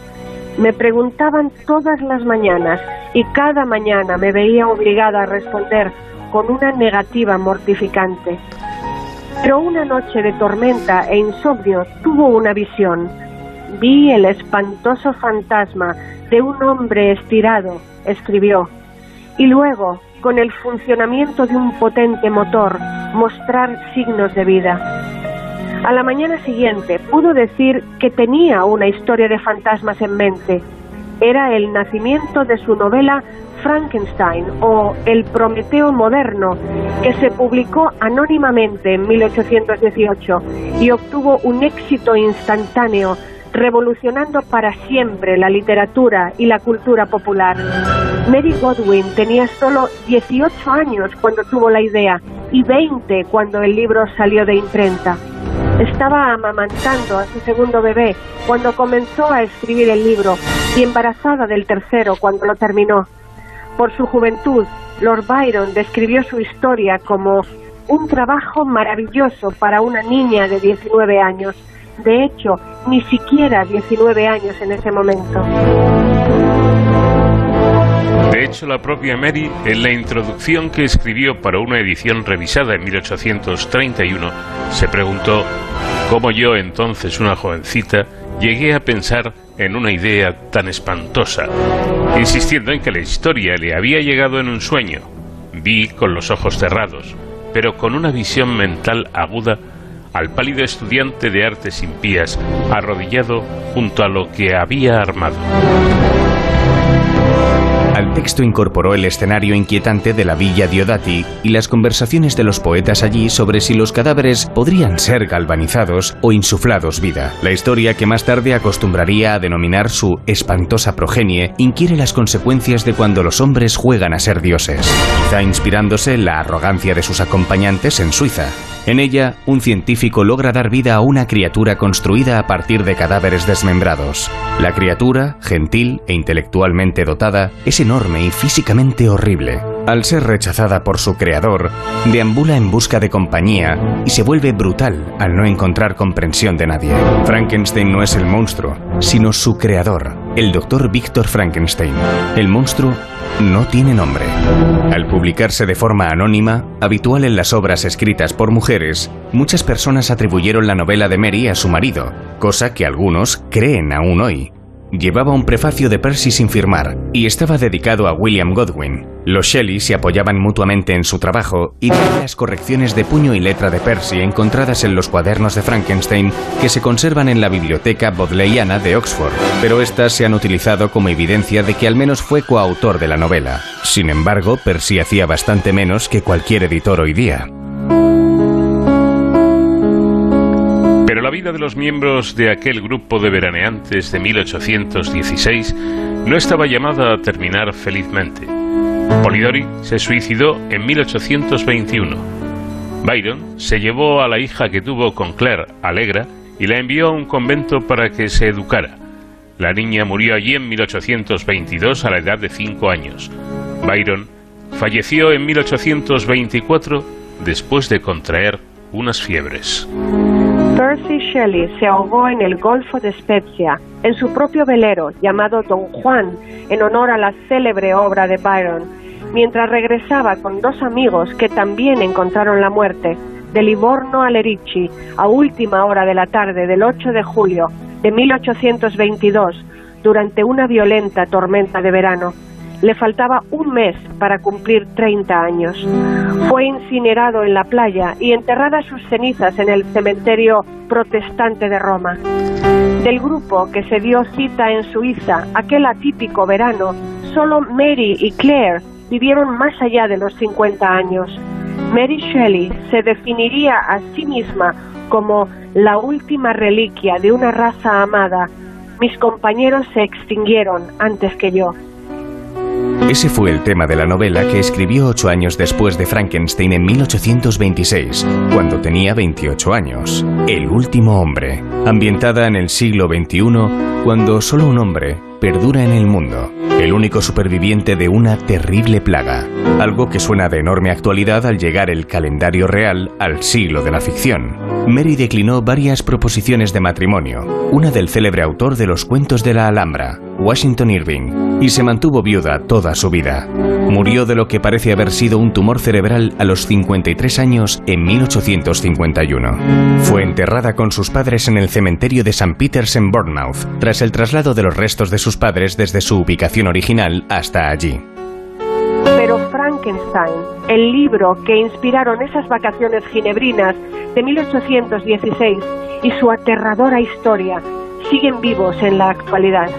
Me preguntaban todas las mañanas y cada mañana me veía obligada a responder con una negativa mortificante. Pero una noche de tormenta e insomnio tuvo una visión. Vi el espantoso fantasma de un hombre estirado, escribió, y luego, con el funcionamiento de un potente motor, mostrar signos de vida. A la mañana siguiente pudo decir que tenía una historia de fantasmas en mente. Era el nacimiento de su novela Frankenstein o El Prometeo Moderno, que se publicó anónimamente en 1818 y obtuvo un éxito instantáneo, revolucionando para siempre la literatura y la cultura popular. Mary Godwin tenía solo 18 años cuando tuvo la idea y 20 cuando el libro salió de imprenta. Estaba amamantando a su segundo bebé cuando comenzó a escribir el libro y embarazada del tercero cuando lo terminó. Por su juventud, Lord Byron describió su historia como un trabajo maravilloso para una niña de 19 años. De hecho, ni siquiera 19 años en ese momento. De hecho, la propia Mary, en la introducción que escribió para una edición revisada en 1831, se preguntó cómo yo, entonces una jovencita, llegué a pensar en una idea tan espantosa, insistiendo en que la historia le había llegado en un sueño. Vi con los ojos cerrados, pero con una visión mental aguda, al pálido estudiante de artes impías arrodillado junto a lo que había armado. Al texto incorporó el escenario inquietante de la villa Diodati y las conversaciones de los poetas allí sobre si los cadáveres podrían ser galvanizados o insuflados vida. La historia que más tarde acostumbraría a denominar su espantosa progenie inquiere las consecuencias de cuando los hombres juegan a ser dioses, quizá inspirándose en la arrogancia de sus acompañantes en Suiza. En ella, un científico logra dar vida a una criatura construida a partir de cadáveres desmembrados. La criatura, gentil e intelectualmente dotada, es enorme y físicamente horrible. Al ser rechazada por su creador, deambula en busca de compañía y se vuelve brutal al no encontrar comprensión de nadie. Frankenstein no es el monstruo, sino su creador, el doctor Víctor Frankenstein. El monstruo no tiene nombre. Al publicarse de forma anónima, habitual en las obras escritas por mujeres, muchas personas atribuyeron la novela de Mary a su marido, cosa que algunos creen aún hoy. Llevaba un prefacio de Percy sin firmar y estaba dedicado a William Godwin. Los Shelley se apoyaban mutuamente en su trabajo y las correcciones de puño y letra de Percy encontradas en los cuadernos de Frankenstein que se conservan en la biblioteca bodleiana de Oxford, pero estas se han utilizado como evidencia de que al menos fue coautor de la novela. Sin embargo, Percy hacía bastante menos que cualquier editor hoy día. Vida de los miembros de aquel grupo de veraneantes de 1816 no estaba llamada a terminar felizmente. Polidori se suicidó en 1821. Byron se llevó a la hija que tuvo con Claire, Alegra, y la envió a un convento para que se educara. La niña murió allí en 1822 a la edad de 5 años. Byron falleció en 1824 después de contraer unas fiebres. Percy Shelley se ahogó en el Golfo de Spezia, en su propio velero llamado Don Juan, en honor a la célebre obra de Byron, mientras regresaba con dos amigos que también encontraron la muerte, de Livorno a Lerici, a última hora de la tarde del 8 de julio de 1822, durante una violenta tormenta de verano. Le faltaba un mes para cumplir 30 años. Fue incinerado en la playa y enterradas sus cenizas en el cementerio protestante de Roma. Del grupo que se dio cita en Suiza aquel atípico verano, solo Mary y Claire vivieron más allá de los 50 años. Mary Shelley se definiría a sí misma como la última reliquia de una raza amada. Mis compañeros se extinguieron antes que yo. Ese fue el tema de la novela que escribió ocho años después de Frankenstein en 1826, cuando tenía 28 años. El último hombre, ambientada en el siglo XXI, cuando solo un hombre perdura en el mundo, el único superviviente de una terrible plaga, algo que suena de enorme actualidad al llegar el calendario real al siglo de la ficción. Mary declinó varias proposiciones de matrimonio, una del célebre autor de los cuentos de la Alhambra, Washington Irving, y se mantuvo viuda toda su vida. Murió de lo que parece haber sido un tumor cerebral a los 53 años en 1851. Fue enterrada con sus padres en el cementerio de St. Peter's en Bournemouth, tras el traslado de los restos de sus padres desde su ubicación original hasta allí. Pero Frankenstein, el libro que inspiraron esas vacaciones ginebrinas de 1816 y su aterradora historia, siguen vivos en la actualidad.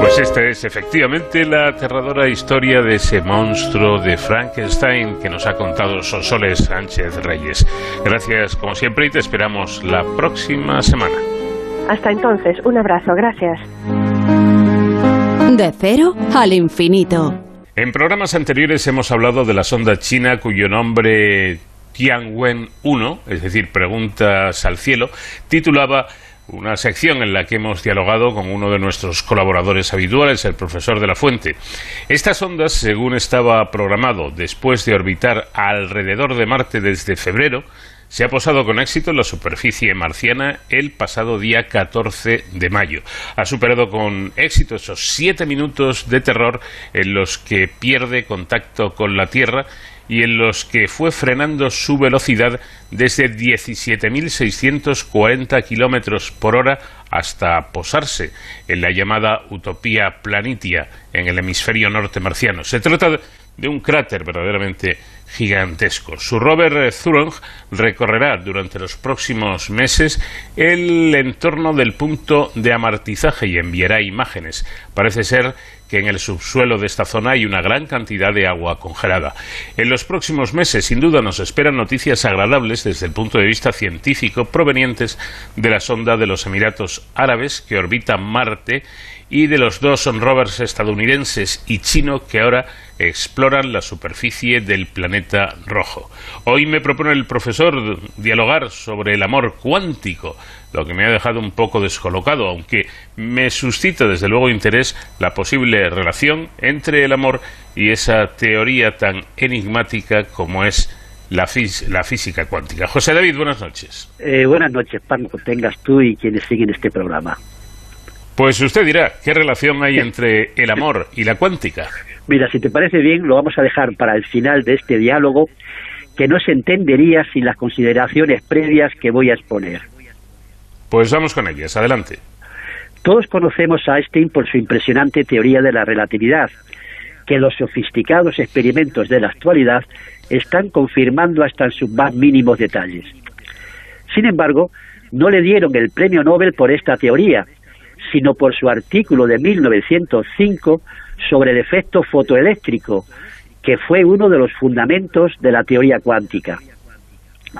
Pues esta es efectivamente la aterradora historia de ese monstruo de Frankenstein que nos ha contado Sonsoles Sánchez Reyes. Gracias como siempre y te esperamos la próxima semana. Hasta entonces, un abrazo, gracias. De cero al infinito. En programas anteriores hemos hablado de la sonda china cuyo nombre Tianwen 1, es decir, preguntas al cielo, titulaba una sección en la que hemos dialogado con uno de nuestros colaboradores habituales, el profesor de la Fuente. Estas ondas, según estaba programado, después de orbitar alrededor de Marte desde febrero, se ha posado con éxito en la superficie marciana el pasado día 14 de mayo. Ha superado con éxito esos siete minutos de terror en los que pierde contacto con la Tierra y en los que fue frenando su velocidad desde 17.640 kilómetros por hora hasta posarse en la llamada Utopía Planitia en el hemisferio norte marciano. Se trata de un cráter verdaderamente gigantesco. Su rover Zhurong recorrerá durante los próximos meses el entorno del punto de amartizaje y enviará imágenes. Parece ser que en el subsuelo de esta zona hay una gran cantidad de agua congelada. En los próximos meses, sin duda, nos esperan noticias agradables desde el punto de vista científico provenientes de la sonda de los Emiratos Árabes que orbita Marte y de los dos rovers estadounidenses y chino que ahora exploran la superficie del planeta rojo. Hoy me propone el profesor dialogar sobre el amor cuántico, lo que me ha dejado un poco descolocado, aunque me suscita desde luego interés la posible relación entre el amor y esa teoría tan enigmática como es la, la física cuántica. José David, buenas noches. Eh, buenas noches, Paco, tengas tú y quienes siguen este programa. Pues usted dirá, ¿qué relación hay entre el amor y la cuántica? Mira, si te parece bien, lo vamos a dejar para el final de este diálogo, que no se entendería sin las consideraciones previas que voy a exponer. Pues vamos con ellas. Adelante. Todos conocemos a Einstein por su impresionante teoría de la relatividad, que los sofisticados experimentos de la actualidad están confirmando hasta en sus más mínimos detalles. Sin embargo, no le dieron el premio Nobel por esta teoría, sino por su artículo de 1905 sobre el efecto fotoeléctrico, que fue uno de los fundamentos de la teoría cuántica.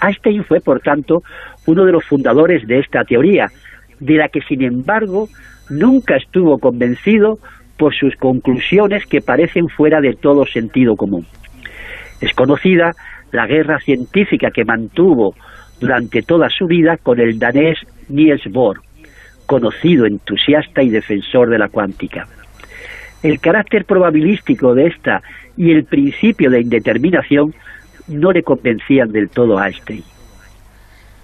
Einstein fue, por tanto, uno de los fundadores de esta teoría, de la que, sin embargo, nunca estuvo convencido por sus conclusiones que parecen fuera de todo sentido común. Es conocida la guerra científica que mantuvo durante toda su vida con el danés Niels Bohr, conocido entusiasta y defensor de la cuántica. El carácter probabilístico de esta y el principio de indeterminación no le convencían del todo a Einstein.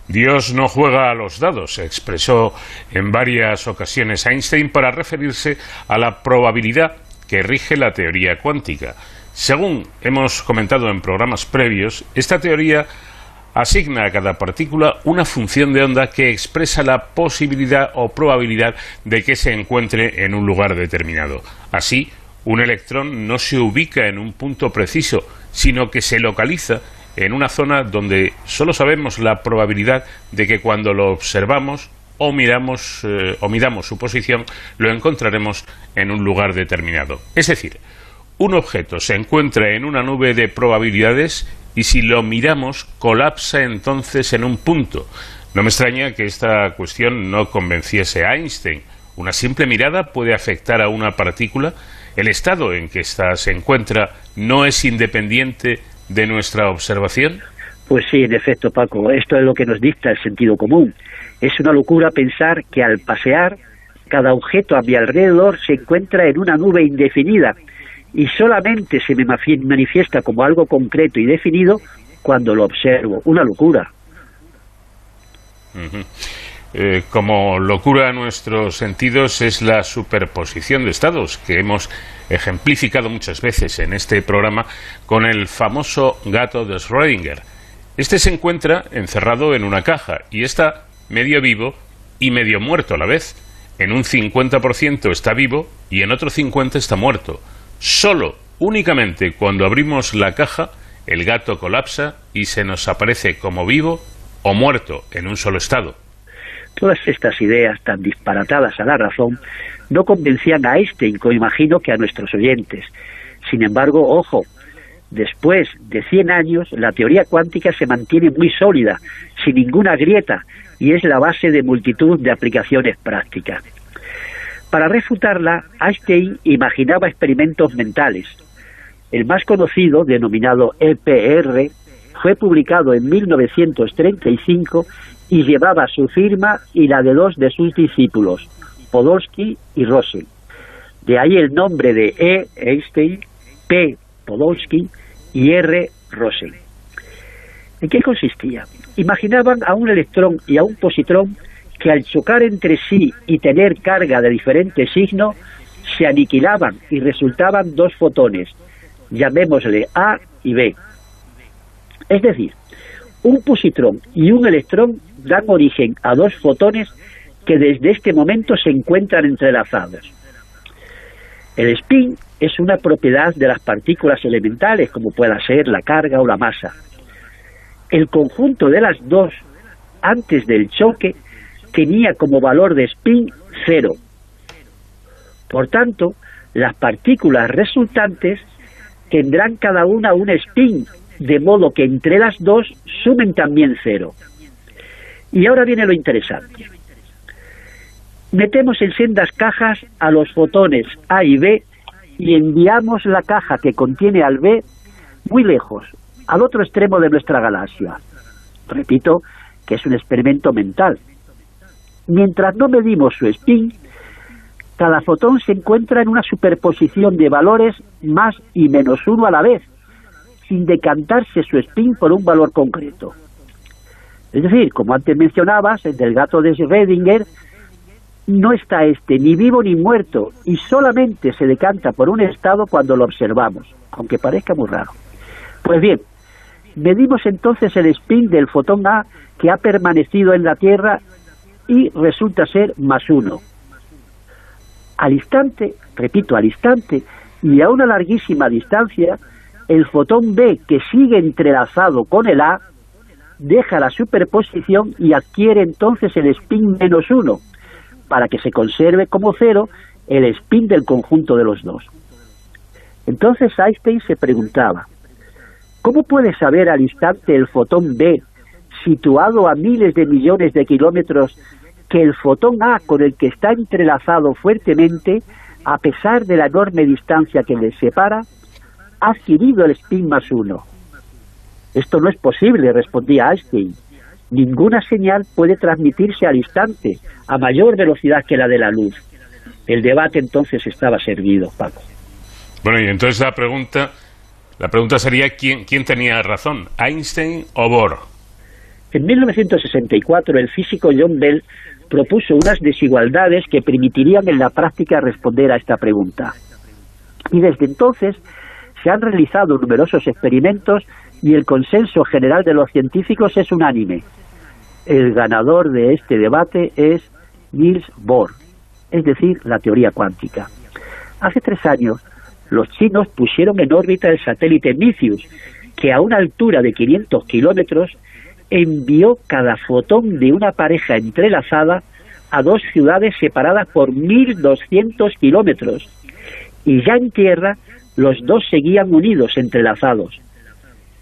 Dios no juega a los dados, expresó en varias ocasiones Einstein para referirse a la probabilidad que rige la teoría cuántica. Según hemos comentado en programas previos, esta teoría asigna a cada partícula una función de onda que expresa la posibilidad o probabilidad de que se encuentre en un lugar determinado. Así, un electrón no se ubica en un punto preciso, sino que se localiza en una zona donde solo sabemos la probabilidad de que cuando lo observamos o miramos eh, o miramos su posición lo encontraremos en un lugar determinado. Es decir, un objeto se encuentra en una nube de probabilidades y si lo miramos colapsa entonces en un punto. No me extraña que esta cuestión no convenciese a Einstein. Una simple mirada puede afectar a una partícula. El estado en que ésta se encuentra no es independiente de nuestra observación? Pues sí, en efecto, Paco, esto es lo que nos dicta el sentido común. Es una locura pensar que al pasear, cada objeto a mi alrededor se encuentra en una nube indefinida y solamente se me manifiesta como algo concreto y definido cuando lo observo. Una locura. Eh, como locura a nuestros sentidos es la superposición de estados que hemos ejemplificado muchas veces en este programa con el famoso gato de Schrödinger. Este se encuentra encerrado en una caja y está medio vivo y medio muerto a la vez. En un 50% está vivo y en otro 50% está muerto. Solo, únicamente cuando abrimos la caja, el gato colapsa y se nos aparece como vivo o muerto en un solo estado. Todas estas ideas tan disparatadas a la razón no convencían a como imagino que a nuestros oyentes. Sin embargo, ojo, después de 100 años la teoría cuántica se mantiene muy sólida, sin ninguna grieta, y es la base de multitud de aplicaciones prácticas. Para refutarla, Einstein imaginaba experimentos mentales. El más conocido, denominado EPR, fue publicado en 1935 y llevaba su firma y la de dos de sus discípulos, Podolsky y Rosen. De ahí el nombre de E. Einstein, P. Podolsky y R. Rosen. ¿En qué consistía? Imaginaban a un electrón y a un positrón que al chocar entre sí y tener carga de diferente signo, se aniquilaban y resultaban dos fotones, llamémosle A y B. Es decir, un positrón y un electrón dan origen a dos fotones que desde este momento se encuentran entrelazados. El spin es una propiedad de las partículas elementales, como pueda ser la carga o la masa. El conjunto de las dos, antes del choque, tenía como valor de spin cero. Por tanto, las partículas resultantes tendrán cada una un spin, de modo que entre las dos sumen también cero. Y ahora viene lo interesante. Metemos en sendas cajas a los fotones A y B y enviamos la caja que contiene al B muy lejos, al otro extremo de nuestra galaxia. Repito que es un experimento mental. Mientras no medimos su spin, cada fotón se encuentra en una superposición de valores más y menos uno a la vez, sin decantarse su spin por un valor concreto. Es decir, como antes mencionabas, el del gato de Schrödinger no está este ni vivo ni muerto y solamente se decanta por un estado cuando lo observamos, aunque parezca muy raro. Pues bien, medimos entonces el spin del fotón A que ha permanecido en la Tierra y resulta ser más uno. Al instante, repito, al instante, y a una larguísima distancia, el fotón B que sigue entrelazado con el A deja la superposición y adquiere entonces el spin menos uno, para que se conserve como cero el spin del conjunto de los dos. Entonces Einstein se preguntaba, ¿cómo puede saber al instante el fotón B, situado a miles de millones de kilómetros, que el fotón A con el que está entrelazado fuertemente, a pesar de la enorme distancia que les separa, ha adquirido el spin más uno? Esto no es posible, respondía Einstein. Ninguna señal puede transmitirse al instante a mayor velocidad que la de la luz. El debate entonces estaba servido, Paco. Bueno, y entonces la pregunta, la pregunta sería quién, quién tenía razón, Einstein o Bohr. En 1964 el físico John Bell propuso unas desigualdades que permitirían en la práctica responder a esta pregunta. Y desde entonces se han realizado numerosos experimentos y el consenso general de los científicos es unánime. El ganador de este debate es Niels Bohr, es decir, la teoría cuántica. Hace tres años, los chinos pusieron en órbita el satélite Micius, que a una altura de 500 kilómetros envió cada fotón de una pareja entrelazada a dos ciudades separadas por 1.200 kilómetros. Y ya en tierra, los dos seguían unidos, entrelazados.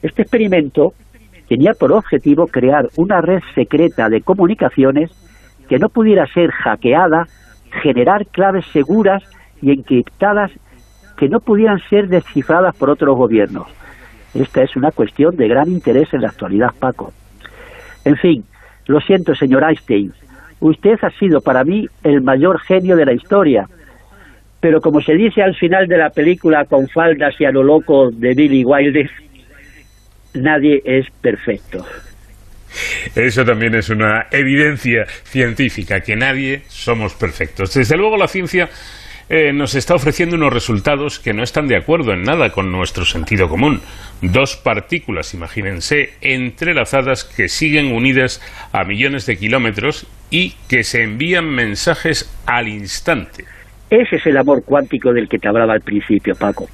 Este experimento tenía por objetivo crear una red secreta de comunicaciones que no pudiera ser hackeada, generar claves seguras y encriptadas que no pudieran ser descifradas por otros gobiernos. Esta es una cuestión de gran interés en la actualidad, Paco. En fin, lo siento, señor Einstein, usted ha sido para mí el mayor genio de la historia, pero como se dice al final de la película con faldas y a lo loco de Billy Wilder, nadie es perfecto. Eso también es una evidencia científica, que nadie somos perfectos. Desde luego la ciencia eh, nos está ofreciendo unos resultados que no están de acuerdo en nada con nuestro sentido común. Dos partículas, imagínense, entrelazadas que siguen unidas a millones de kilómetros y que se envían mensajes al instante. Ese es el amor cuántico del que te hablaba al principio, Paco.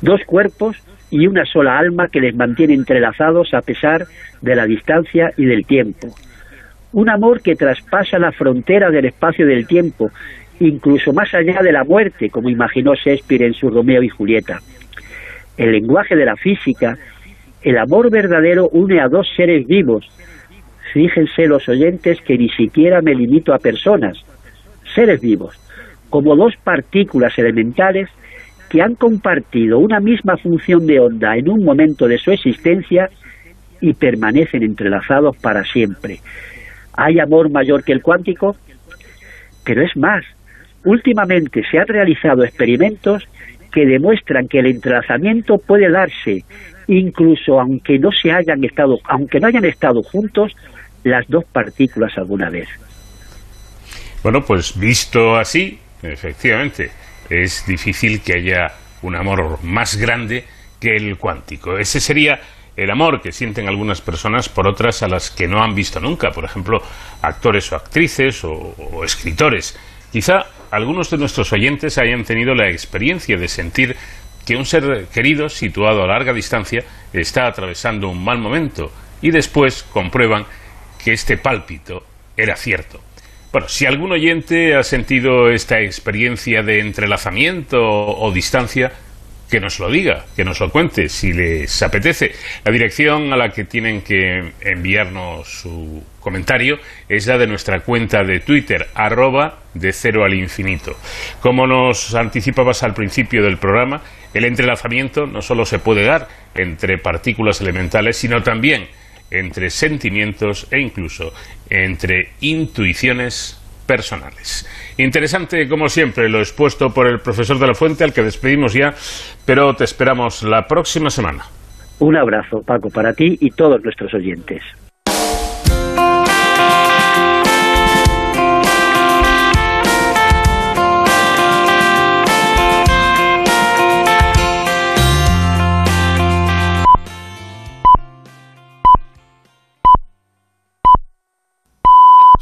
Dos cuerpos y una sola alma que les mantiene entrelazados a pesar de la distancia y del tiempo. Un amor que traspasa la frontera del espacio y del tiempo, incluso más allá de la muerte, como imaginó Shakespeare en su Romeo y Julieta. El lenguaje de la física, el amor verdadero une a dos seres vivos. Fíjense los oyentes que ni siquiera me limito a personas, seres vivos, como dos partículas elementales que han compartido una misma función de onda en un momento de su existencia y permanecen entrelazados para siempre. ¿Hay amor mayor que el cuántico? Pero es más, últimamente se han realizado experimentos que demuestran que el entrelazamiento puede darse incluso aunque no se hayan estado, aunque no hayan estado juntos las dos partículas alguna vez. Bueno, pues visto así, efectivamente, es difícil que haya un amor más grande que el cuántico. Ese sería el amor que sienten algunas personas por otras a las que no han visto nunca, por ejemplo, actores o actrices o, escritores. Quizá algunos de nuestros oyentes hayan tenido la experiencia de sentir que un ser querido situado a larga distancia está atravesando un mal momento y después comprueban que este pálpito era cierto. Bueno, si algún oyente ha sentido esta experiencia de entrelazamiento o, distancia, que nos lo diga, que nos lo cuente, si les apetece. La dirección a la que tienen que enviarnos su comentario es la de nuestra cuenta de Twitter, arroba de cero al infinito. Como nos anticipabas al principio del programa, el entrelazamiento no solo se puede dar entre partículas elementales, sino también entre sentimientos e incluso entre intuiciones personales. Interesante, como siempre, lo expuesto por el profesor de la Fuente, al que despedimos ya, pero te esperamos la próxima semana. Un abrazo, Paco, para ti y todos nuestros oyentes.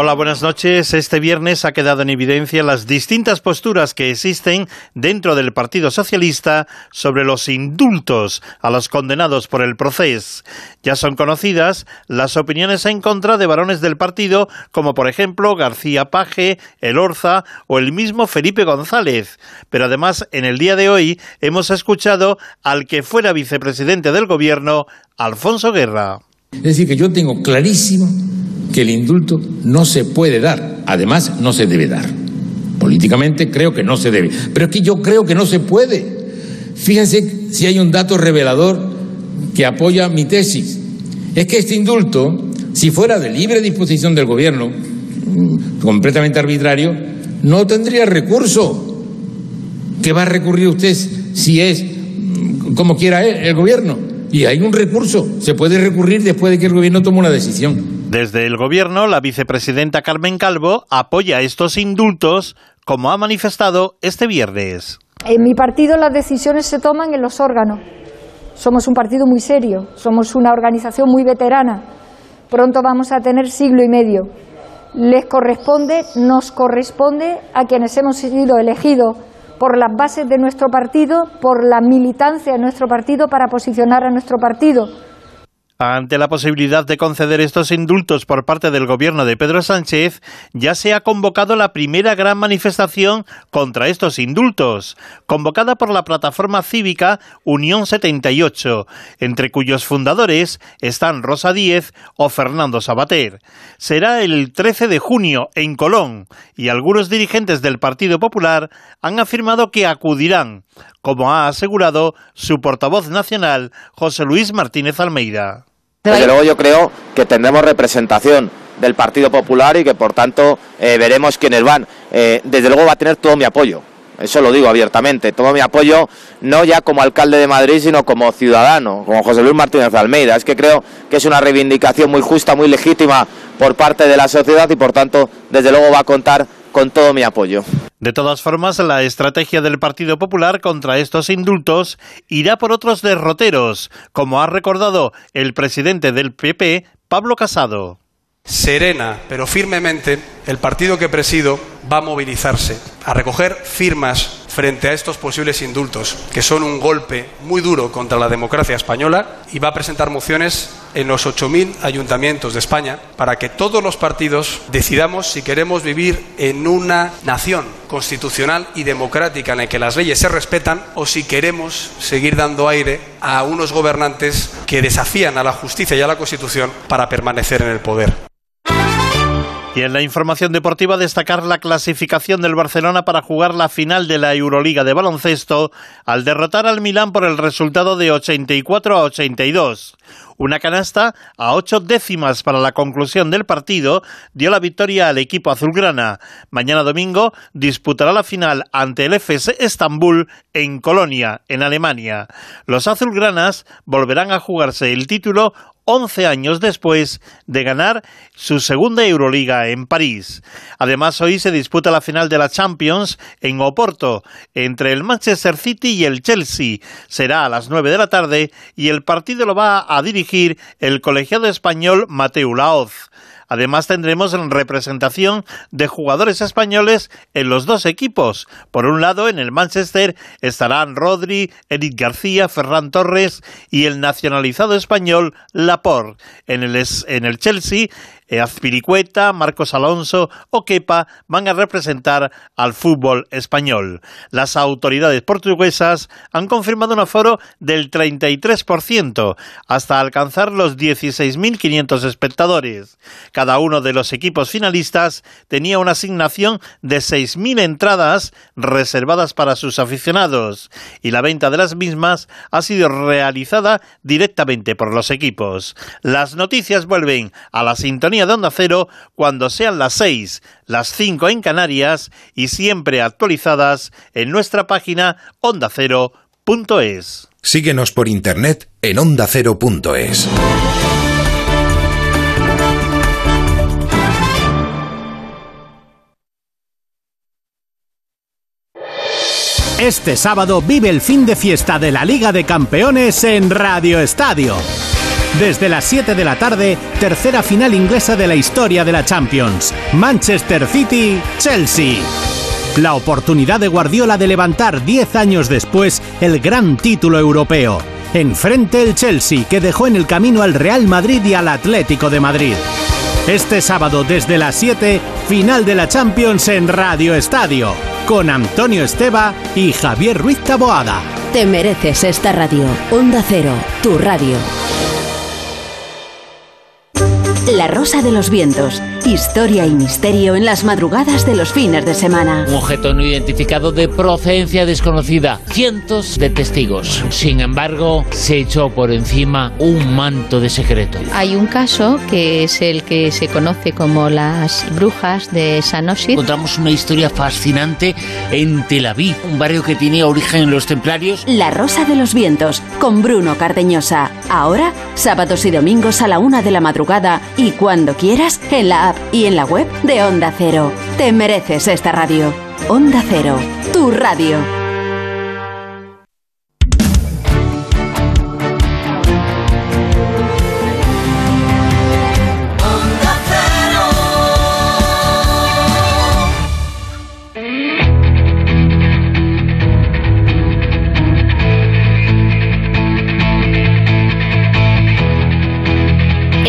Hola, buenas noches. Este viernes ha quedado en evidencia las distintas posturas que existen dentro del Partido Socialista sobre los indultos a los condenados por el proceso. Ya son conocidas las opiniones en contra de varones del partido, como por ejemplo García Paje, Elorza o el mismo Felipe González. Pero además, en el día de hoy hemos escuchado al que fuera vicepresidente del gobierno, Alfonso Guerra. Es decir, que yo tengo clarísimo que el indulto no se puede dar, además no se debe dar. Políticamente creo que no se debe, pero es que yo creo que no se puede. Fíjense si hay un dato revelador que apoya mi tesis. Es que este indulto, si fuera de libre disposición del gobierno, mm, completamente arbitrario, no tendría recurso. ¿Qué va a recurrir usted si es mm, como quiera el gobierno? Y hay un recurso, se puede recurrir después de que el gobierno tome una decisión. Desde el gobierno, la vicepresidenta Carmen Calvo apoya estos indultos, como ha manifestado este viernes. En mi partido las decisiones se toman en los órganos. Somos un partido muy serio, somos una organización muy veterana. Pronto vamos a tener siglo y medio. Les corresponde, nos corresponde a quienes hemos sido elegidos por las bases de nuestro partido, por la militancia de nuestro partido para posicionar a nuestro partido ante la posibilidad de conceder estos indultos por parte del gobierno de Pedro Sánchez, ya se ha convocado la primera gran manifestación contra estos indultos, convocada por la plataforma cívica Unión 78, entre cuyos fundadores están Rosa Díez o Fernando Sabater. Será el 13 de junio en Colón y algunos dirigentes del Partido Popular han afirmado que acudirán, como ha asegurado su portavoz nacional, José Luis Martínez Almeida. Desde luego yo creo que tendremos representación del Partido Popular y que por tanto eh, veremos quiénes van. Eh, desde luego va a tener todo mi apoyo. Eso lo digo abiertamente, todo mi apoyo, no ya como alcalde de Madrid, sino como ciudadano, como José Luis Martínez Almeida. Es que creo que es una reivindicación muy justa, muy legítima por parte de la sociedad y por tanto, desde luego va a contar con todo mi apoyo. De todas formas, la estrategia del Partido Popular contra estos indultos irá por otros derroteros, como ha recordado el presidente del PP, Pablo Casado. Serena, pero firmemente, el partido que presido va a movilizarse, a recoger firmas frente a estos posibles indultos, que son un golpe muy duro contra la democracia española, y va a presentar mociones en los 8.000 ayuntamientos de España para que todos los partidos decidamos si queremos vivir en una nación constitucional y democrática en la que las leyes se respetan o si queremos seguir dando aire a unos gobernantes que desafían a la justicia y a la Constitución para permanecer en el poder. Y en la información deportiva destacar la clasificación del Barcelona para jugar la final de la Euroliga de baloncesto al derrotar al Milán por el resultado de 84 a 82. Una canasta a ocho décimas para la conclusión del partido dio la victoria al equipo azulgrana. Mañana domingo disputará la final ante el FS Estambul en Colonia, en Alemania. Los azulgranas volverán a jugarse el título 11 años después de ganar su segunda Euroliga en París. Además, hoy se disputa la final de la Champions en Oporto entre el Manchester City y el Chelsea. Será a las 9 de la tarde y el partido lo va a dirigir el colegiado español Mateu Laoz. Además tendremos representación de jugadores españoles en los dos equipos. Por un lado, en el Manchester estarán Rodri, Eric García, Ferran Torres y el nacionalizado español Laporte. En el, en el Chelsea Azpiricueta, Marcos Alonso o Kepa van a representar al fútbol español. Las autoridades portuguesas han confirmado un aforo del 33% hasta alcanzar los 16.500 espectadores. Cada uno de los equipos finalistas tenía una asignación de 6.000 entradas reservadas para sus aficionados y la venta de las mismas ha sido realizada directamente por los equipos. Las noticias vuelven a la sintonía de Onda Cero cuando sean las 6, las 5 en Canarias y siempre actualizadas en nuestra página ondacero.es. Síguenos por internet en ondacero.es. Este sábado vive el fin de fiesta de la Liga de Campeones en Radio Estadio. Desde las 7 de la tarde, tercera final inglesa de la historia de la Champions. Manchester City, Chelsea. La oportunidad de Guardiola de levantar 10 años después el gran título europeo. Enfrente el Chelsea, que dejó en el camino al Real Madrid y al Atlético de Madrid. Este sábado desde las 7, final de la Champions en Radio Estadio, con Antonio Esteba y Javier Ruiz Taboada. Te mereces esta radio. Onda Cero, tu radio. La Rosa de los Vientos. Historia y misterio en las madrugadas de los fines de semana. Un objeto no identificado de procedencia desconocida. Cientos de testigos. Sin embargo, se echó por encima un manto de secreto. Hay un caso que es el que se conoce como las brujas de Sanosir. Encontramos una historia fascinante en Tel Aviv, un barrio que tenía origen en los templarios. La Rosa de los Vientos, con Bruno Cardeñosa. Ahora, sábados y domingos a la una de la madrugada y cuando quieras en la app y en la web de Onda Cero. Te mereces esta radio. Onda Cero, tu radio.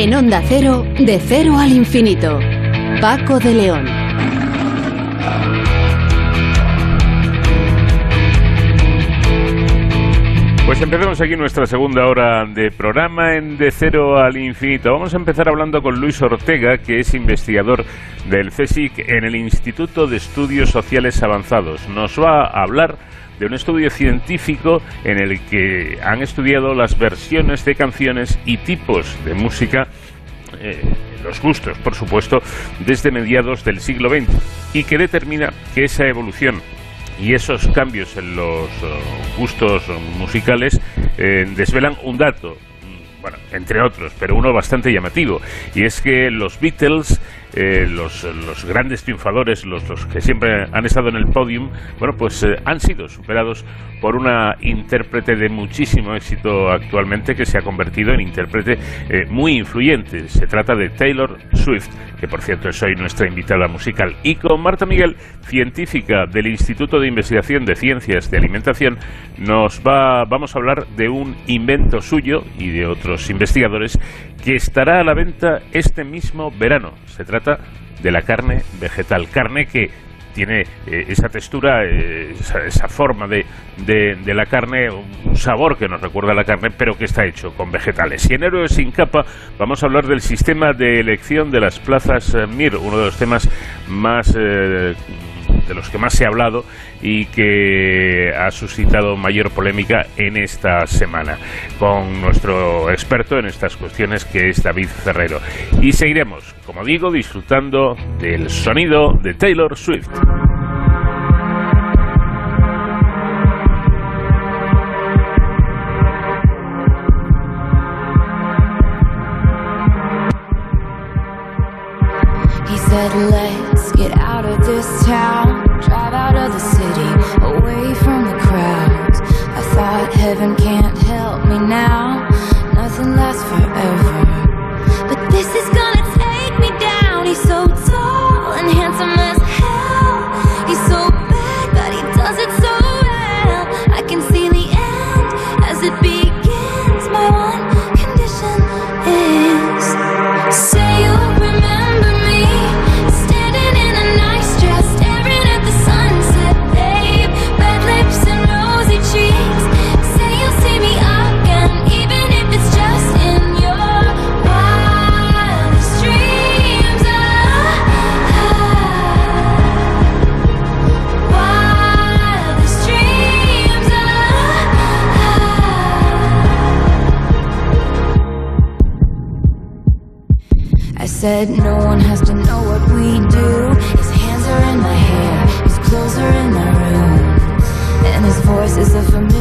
En Onda Cero, de cero al infinito. Paco de León. Pues empezamos aquí nuestra segunda hora de programa en De Cero al Infinito. Vamos a empezar hablando con Luis Ortega, que es investigador del CSIC en el Instituto de Estudios Sociales Avanzados. Nos va a hablar de un estudio científico en el que han estudiado las versiones de canciones y tipos de música, eh, los gustos, por supuesto, desde mediados del siglo XX y que determina que esa evolución y esos cambios en los eh, gustos musicales eh, desvelan un dato, bueno, entre otros, pero uno bastante llamativo, y es que los Beatles, eh, los, los, grandes triunfadores, los, los, que siempre han estado en el podium, bueno, pues eh, han sido superados por una intérprete de muchísimo éxito actualmente que se ha convertido en intérprete eh, muy influyente. Se trata de Taylor Swift, que por cierto es hoy nuestra invitada musical, y con Marta Miguel, científica del Instituto de Investigación de Ciencias de Alimentación, nos va, vamos a hablar de un invento suyo y de otros investigadores que estará a la venta este mismo verano. Se trata de la carne vegetal, carne que tiene eh, esa textura, eh, esa, forma de, de, de, la carne, un sabor que nos recuerda a la carne, pero que está hecho con vegetales. Y en Héroes sin capa vamos a hablar del sistema de elección de las plazas eh, MIR, uno de los temas más de los que más se ha hablado y que ha suscitado mayor polémica en esta semana con nuestro experto en estas cuestiones que es David Ferrero. Y seguiremos, como digo, disfrutando del sonido de Taylor Swift. Drive out of the city, away from the crowds. I thought heaven can't help me now, said no one has to know what we do. His hands are in my hair, his clothes are in my room, and his voice is a familiar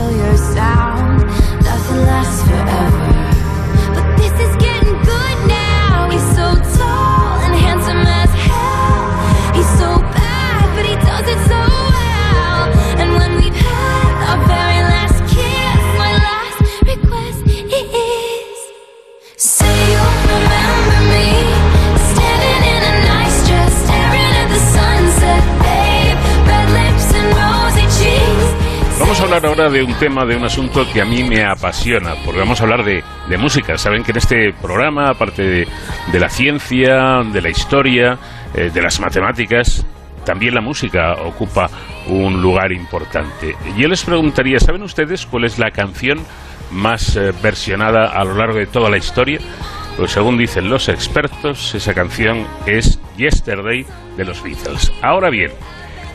ahora de un tema, de un asunto que a mí me apasiona, porque vamos a hablar de, música. Saben que en este programa, aparte de, la ciencia, de la historia, eh, de las matemáticas, también la música ocupa un lugar importante. Yo les preguntaría, ¿saben ustedes cuál es la canción más eh, versionada a lo largo de toda la historia? Pues según dicen los expertos, esa canción es Yesterday de los Beatles. Ahora bien,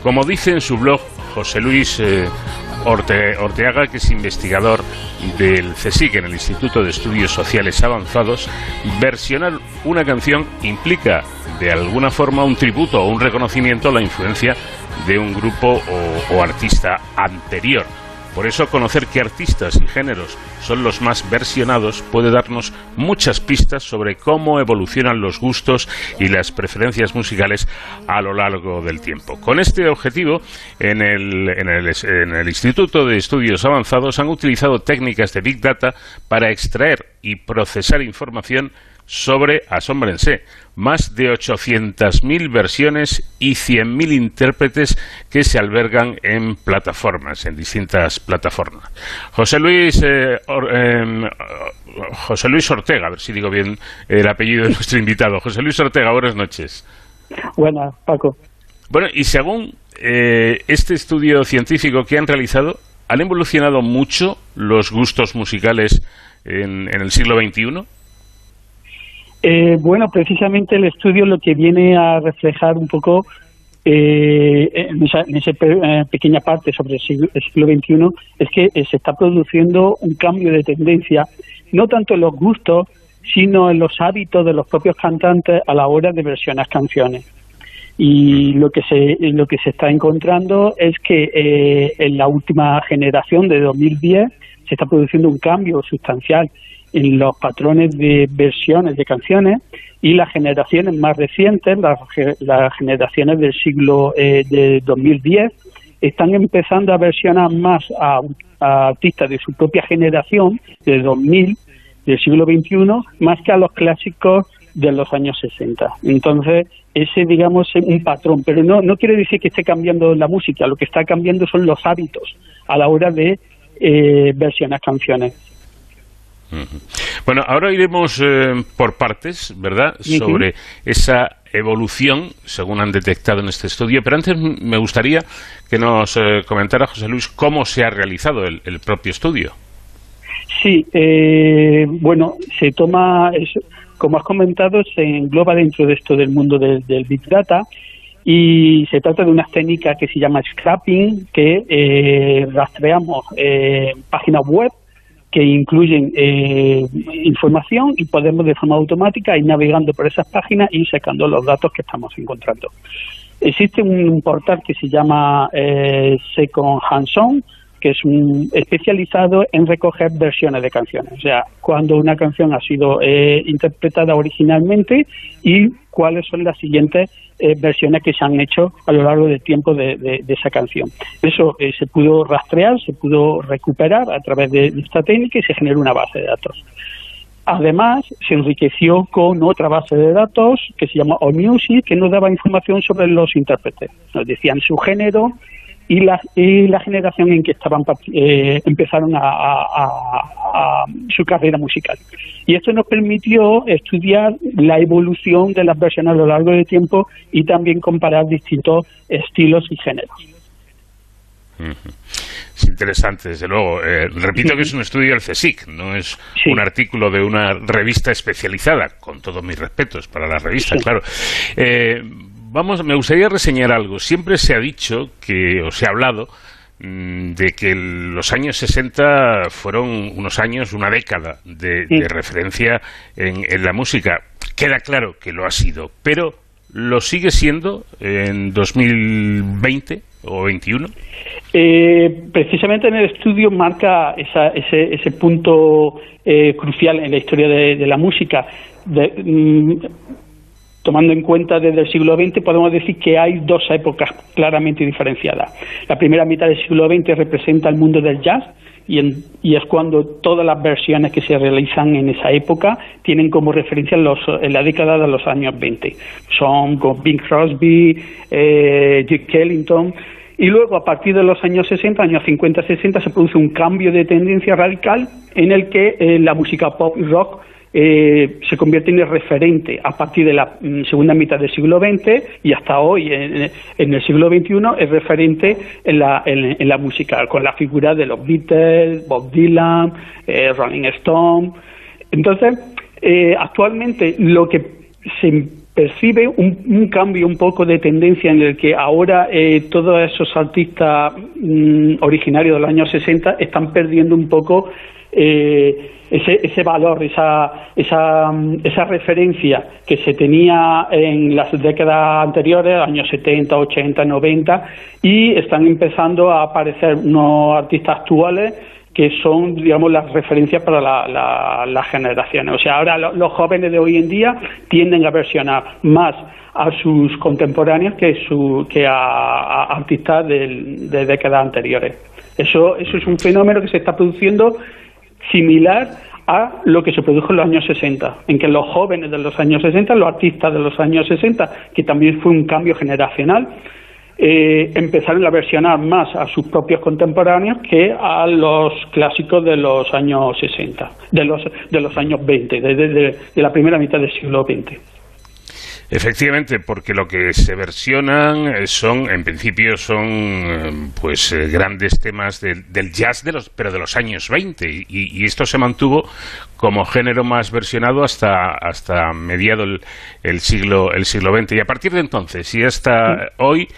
como dice en su blog José Luis eh, Orteaga, que es investigador del CSIC en el Instituto de Estudios Sociales Avanzados, versionar una canción implica de alguna forma un tributo o un reconocimiento a la influencia de un grupo o artista anterior. Por eso conocer qué artistas y géneros son los más versionados puede darnos muchas pistas sobre cómo evolucionan los gustos y las preferencias musicales a lo largo del tiempo. Con este objetivo, en el, Instituto de Estudios Avanzados han utilizado técnicas de Big Data para extraer y procesar información sobre, asómbrense, más de 800.000 versiones y 100.000 intérpretes que se albergan en plataformas, en distintas plataformas. José Luis, eh, em, José Luis Ortega, a ver si digo bien el apellido de nuestro invitado. José Luis Ortega, buenas noches. Buenas, Paco. Bueno, y según eh, este estudio científico que han realizado, ¿han evolucionado mucho los gustos musicales en, en el siglo XXI? Eh, bueno, precisamente el estudio lo que viene a reflejar un poco eh, en esa, eh, pequeña parte sobre el siglo, XXI es que se está produciendo un cambio de tendencia, no tanto en los gustos, sino en los hábitos de los propios cantantes a la hora de versionar canciones. Y lo que se, lo que se está encontrando es que en la última generación de 2010 se está produciendo un cambio sustancial en los patrones de versiones de canciones y las generaciones más recientes, las, generaciones del siglo eh, de 2010, están empezando a versionar más a, artistas de su propia generación, de 2000, del siglo XXI, más que a los clásicos de los años 60. Entonces, ese, digamos, es un patrón, pero no, no quiere decir que esté cambiando la música, lo que está cambiando son los hábitos a la hora de eh, versionar canciones. Bueno, ahora iremos eh, por partes, ¿verdad?, sobre esa evolución, según han detectado en este estudio. Pero antes me gustaría que nos eh, comentara, José Luis, cómo se ha realizado el, propio estudio. Sí, eh, bueno, se toma, como has comentado, se engloba dentro de esto del mundo del, Big Data y se trata de una técnica que se llama scrapping, que rastreamos páginas web que incluyen eh, información y podemos de forma automática ir navegando por esas páginas y sacando los datos que estamos encontrando. Existe un portal que se llama eh, Second Hanson, que es un especializado en recoger versiones de canciones, o sea, cuando una canción ha sido eh, interpretada originalmente y cuáles son las siguientes eh, versiones que se han hecho a lo largo del tiempo de, esa canción. Eso eh, se pudo rastrear, se pudo recuperar a través de esta técnica y se generó una base de datos. Además, se enriqueció con otra base de datos que se llama AllMusic, que nos daba información sobre los intérpretes. Nos decían su género, y la, y la generación en que estaban eh, empezaron a, su carrera musical. Y esto nos permitió estudiar la evolución de las versiones a lo largo del tiempo y también comparar distintos estilos y géneros. Es interesante, desde luego. Eh, repito que es un estudio del CSIC, no es un artículo de una revista especializada, con todos mis respetos para la revista, claro. Eh, vamos, me gustaría reseñar algo. Siempre se ha dicho que, o se ha hablado, mm, de que los años 60 fueron unos años, una década de, referencia en, la música. Queda claro que lo ha sido, pero ¿lo sigue siendo en 2020 o 21? Eh, precisamente en el estudio marca ese, ese, punto eh, crucial en la historia de, la música. De, mm, tomando en cuenta desde el siglo XX, podemos decir que hay dos épocas claramente diferenciadas. La primera mitad del siglo XX representa el mundo del jazz y, es cuando todas las versiones que se realizan en esa época tienen como referencia los, en la década de los años 20. Son con Bing Crosby, eh, Duke Ellington Y luego, a partir de los años 60, años 50-60, se produce un cambio de tendencia radical en el que eh, la música pop y rock eh, se convierte en el referente a partir de la mm, segunda mitad del siglo XX y hasta hoy, en, el siglo XXI, es referente en la, en, la música, con la figura de los Beatles, Bob Dylan, eh, Rolling Stone. Entonces, eh, actualmente lo que se percibe un, cambio un poco de tendencia en el que ahora todos esos artistas mm, originarios de los años 60 están perdiendo un poco eh, ese, ese valor, esa, esa, esa referencia que se tenía en las décadas anteriores, años 70, 80, 90, y están empezando a aparecer unos artistas actuales que son, digamos, las referencias para las generaciones. O sea, ahora los jóvenes de hoy en día tienden a versionar más a sus contemporáneos que, su, que a, artistas de, de décadas anteriores. Eso, eso es un fenómeno que se está produciendo similar a lo que se produjo en los años 60, en que los jóvenes de los años 60, los artistas de los años 60, que también fue un cambio generacional, eh, empezaron a versionar más a sus propios contemporáneos que a los clásicos de los años 60, de los, de los años 20, desde de la primera mitad del siglo XX. Efectivamente, porque lo que se versionan eh, son, en principio, son eh, pues eh, grandes temas del jazz de los, pero de los años 20 y, esto se mantuvo como género más versionado hasta hasta mediado el, siglo el siglo XX y a partir de entonces y hasta hoy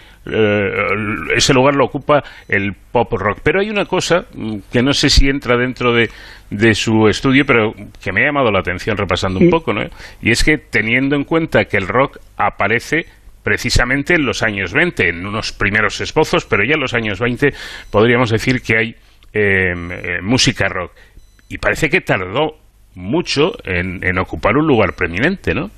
ese lugar lo ocupa el pop rock. Pero hay una cosa mm, que no sé si entra dentro de, de su estudio, pero que me ha llamado la atención repasando un poco, ¿no? Y es que teniendo en cuenta que el rock aparece precisamente en los años 20, en unos primeros esbozos, pero ya en los años 20 podríamos decir que hay em, eh, música rock. Y parece que tardó mucho en, en ocupar un lugar preeminente, ¿no?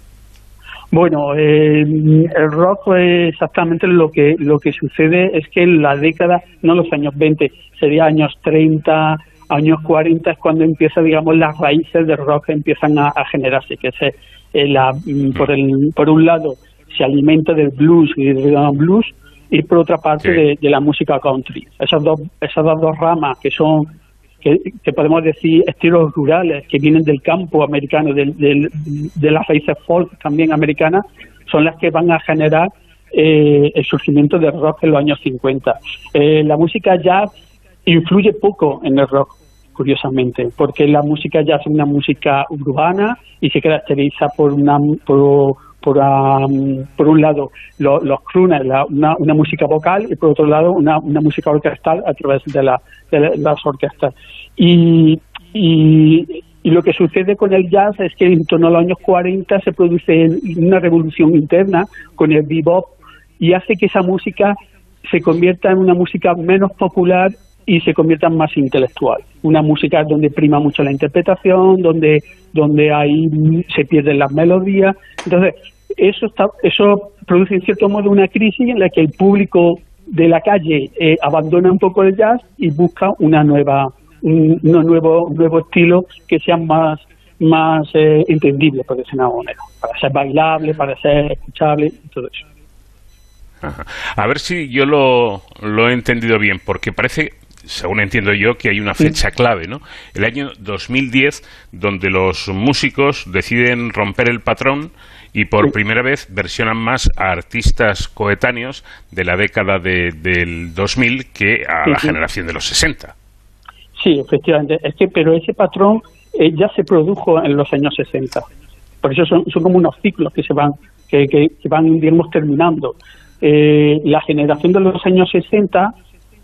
Bueno, eh, el rock exactamente lo que lo que sucede es que en la década, no los años 20, sería años 30, años 40 es cuando empieza, digamos, las raíces del rock empiezan a, generarse, que es eh, la, mm, por, el, por un lado se alimenta del blues y del blues y por otra parte de, la música country. Esas dos, esas dos ramas que son que, podemos decir estilos rurales que vienen del campo americano, de las raíces folk también americanas, son las que van a generar eh, el surgimiento del rock en los años 50. Eh, la música jazz influye poco en el rock, curiosamente, porque la música jazz es una música urbana y se caracteriza por una por, por, por un lado los crooners, una, una, música vocal y por otro lado una, una música orquestal a través de, la, de las orquestas. Y, y, y, lo que sucede con el jazz es que en torno a los años 40 se produce una revolución interna con el bebop y hace que esa música se convierta en una música menos popular y se convierta en más intelectual. Una música donde prima mucho la interpretación, donde, donde ahí se pierden las melodías. Entonces, eso, está, eso produce en cierto modo una crisis en la que el público de la calle eh, abandona un poco el jazz y busca una nueva, un, nuevo, nuevo estilo que sea más, más eh, entendible, por decirlo manera, para ser bailable, para ser escuchable y todo eso. A ver si yo lo, lo he entendido bien, porque parece según entiendo yo, que hay una fecha clave, ¿no? El año 2010, donde los músicos deciden romper el patrón y por primera vez versionan más a artistas coetáneos de la década de, del 2000 que a la generación de los 60. Sí, efectivamente. Es que, pero ese patrón eh, ya se produjo en los años 60. Por eso son, son como unos ciclos que se van, que, que, van, digamos, terminando. Eh, la generación de los años 60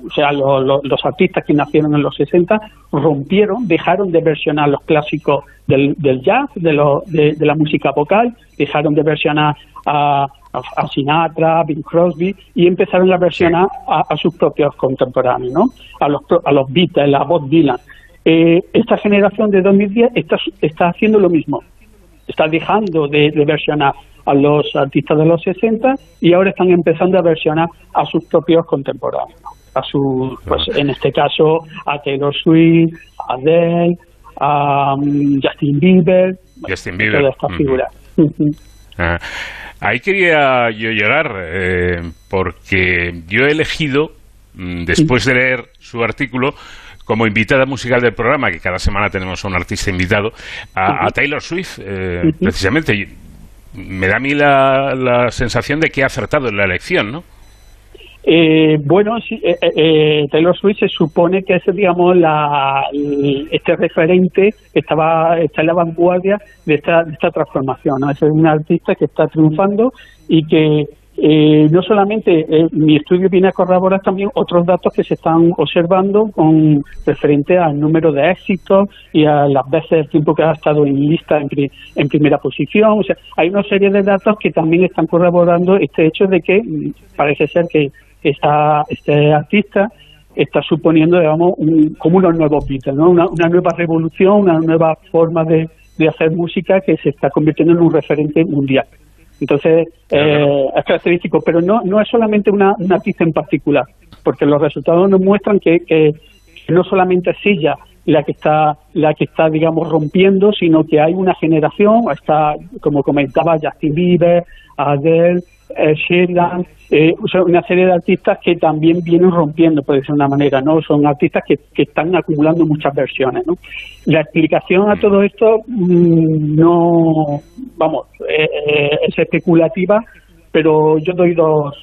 o sea, los artistas que nacieron en los 60 rompieron, dejaron de versionar los clásicos del, jazz, de, de, la música vocal, dejaron de versionar a, Sinatra, a Bing Crosby y empezaron a versionar a, sus propios contemporáneos. A los, a los Beatles, a Bob Dylan. Eh, esta generación de 2010 está, está haciendo lo mismo, está dejando de, de versionar a los artistas de los 60 y ahora están empezando a versionar a sus propios contemporáneos a su, pues en este caso, a Taylor Swift, a Adele, a um, Justin Bieber, Justin Bieber. toda esta figura. ahí quería yo llegar, eh, porque yo he elegido mm, después de leer su artículo, como invitada musical del programa, que cada semana tenemos a un artista invitado, a, Taylor Swift, eh, precisamente. Me da a mí la, la sensación de que ha acertado en la elección, ¿no? Eh, bueno, sí, eh, eh, Taylor Swift se supone que es, digamos, la, este referente que estaba, está en la vanguardia de esta, de esta transformación. Es un artista que está triunfando y que eh, no solamente eh, mi estudio viene a corroborar también otros datos que se están observando con referente al número de éxitos y a las veces el tiempo que ha estado en lista en, en primera posición. O sea, hay una serie de datos que también están corroborando este hecho de que mm, parece ser que esta, este artista está suponiendo, digamos, como unos nuevos Beatles, ¿no? Una, nueva revolución, una nueva forma de, hacer música que se está convirtiendo en un referente mundial. Entonces, eh, es característico, pero no, no es solamente una, artista en particular, porque los resultados nos muestran que, que, no solamente es ella la que está, la que está, digamos, rompiendo, sino que hay una generación, está, como comentaba, Justin Bieber, Adele, eh, eh, una serie de artistas que también vienen rompiendo, por decir una manera, ¿no? Son artistas que, que están acumulando muchas versiones, ¿no? La explicación a todo esto mm, no, vamos, eh, eh, es especulativa, pero yo doy dos,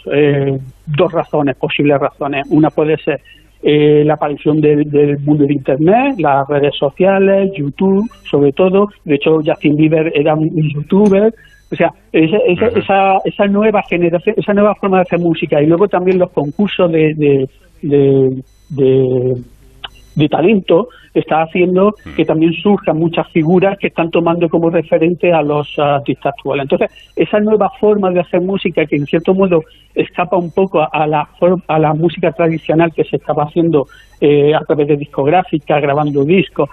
dos razones, posibles razones. Una puede ser la aparición del, del, mundo de Internet, las redes sociales, YouTube, sobre todo. De hecho, Justin Bieber era un youtuber, o sea, esa, esa, esa, nueva generación, esa nueva forma de hacer música y luego también los concursos de, de, de, talento está haciendo que también surjan muchas figuras que están tomando como referente a los artistas actuales. Entonces, esa nueva forma de hacer música que en cierto modo escapa un poco a la, a la música tradicional que se estaba haciendo eh, a través de discográfica, grabando discos.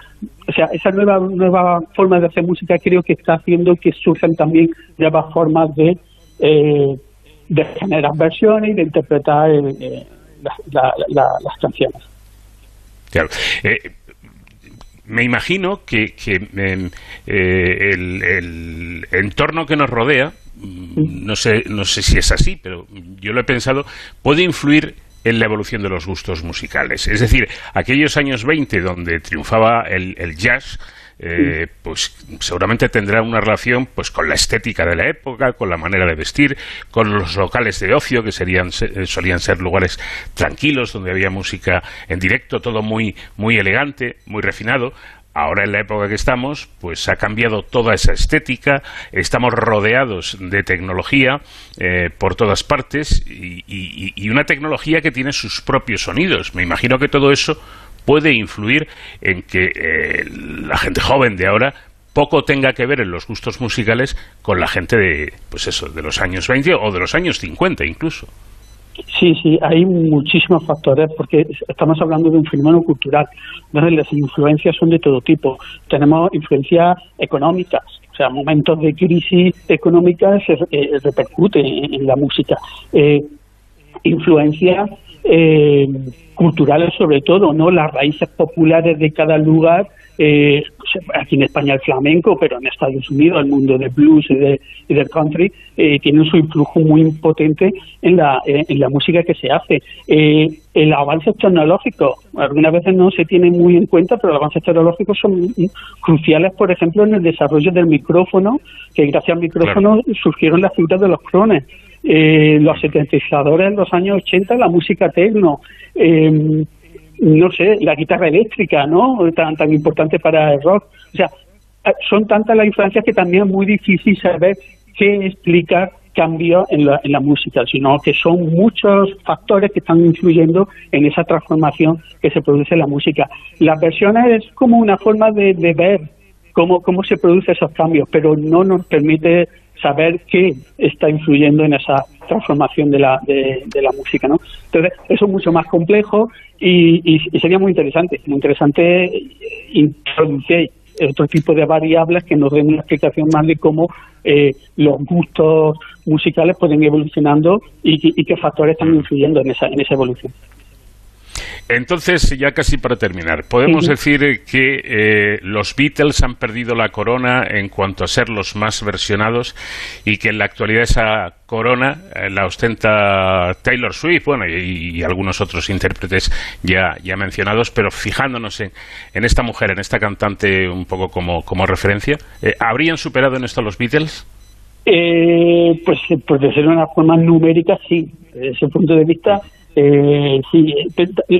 O sea, esa nueva, nueva forma de hacer música creo que está haciendo que surjan también nuevas formas de, eh, de generar versiones y de interpretar eh, las canciones. Claro. me imagino que, em, el, el, entorno que nos rodea, mm, no sé, no sé si es así, pero yo lo he pensado, puede influir en la evolución de los gustos musicales. Es decir, aquellos años 20 donde triunfaba el, jazz, eh, pues seguramente tendrá una relación pues con la estética de la época, con la manera de vestir, con los locales de ocio que serían eh, solían ser lugares tranquilos donde había música en directo, todo muy muy elegante, muy refinado. Ahora en la época que estamos, pues ha cambiado toda esa estética, estamos rodeados de tecnología eh, por todas partes y, una tecnología que tiene sus propios sonidos. Me imagino que todo eso puede influir en que eh, la gente joven de ahora poco tenga que ver en los gustos musicales con la gente de, pues eso, de los años 20 o de los años 50 incluso. Sí, sí, hay muchísimos factores porque estamos hablando de un fenómeno cultural donde las influencias son de todo tipo. Tenemos influencias económicas, o sea, momentos de crisis económica se eh, repercuten en, la música. Eh, influencias eh, culturales sobre todo, ¿no? Las raíces populares de cada lugar eh, aquí en España el flamenco, pero en Estados Unidos el mundo del blues y, de, del country eh, tiene su influjo muy potente en la, eh, en la música que se hace. Eh, el avance tecnológico, algunas veces no se tiene muy en cuenta, pero los avances tecnológicos son cruciales, por ejemplo, en el desarrollo del micrófono, que gracias al micrófono surgieron las figuras de los clones. Eh, los sintetizadores en los años 80, la música tecno, eh, no sé, la guitarra eléctrica, ¿no? Tan, tan importante para el rock. O sea, eh, son tantas las influencias que también es muy difícil saber qué explica cambio en la, en la música, sino que son muchos factores que están influyendo en esa transformación que se produce en la música. Las versiones es como una forma de, de ver cómo, cómo se producen esos cambios, pero no nos permite saber qué está influyendo en esa transformación de la, de, la música, ¿no? Entonces, eso es mucho más complejo y, sería muy interesante, muy interesante introducir otro tipo de variables que nos den una explicación más de cómo eh, los gustos musicales pueden ir evolucionando y, qué factores están influyendo en esa, en esa evolución. Entonces, ya casi para terminar, podemos decir que eh, los Beatles han perdido la corona en cuanto a ser los más versionados y que en la actualidad esa corona eh, la ostenta Taylor Swift, bueno, y, algunos otros intérpretes ya, ya mencionados, pero fijándonos en, en esta mujer, en esta cantante un poco como, como referencia, eh, ¿habrían superado en esto los Beatles? Eh, pues, pues de ser una forma numérica, sí. Desde ese punto de vista, eh, sí.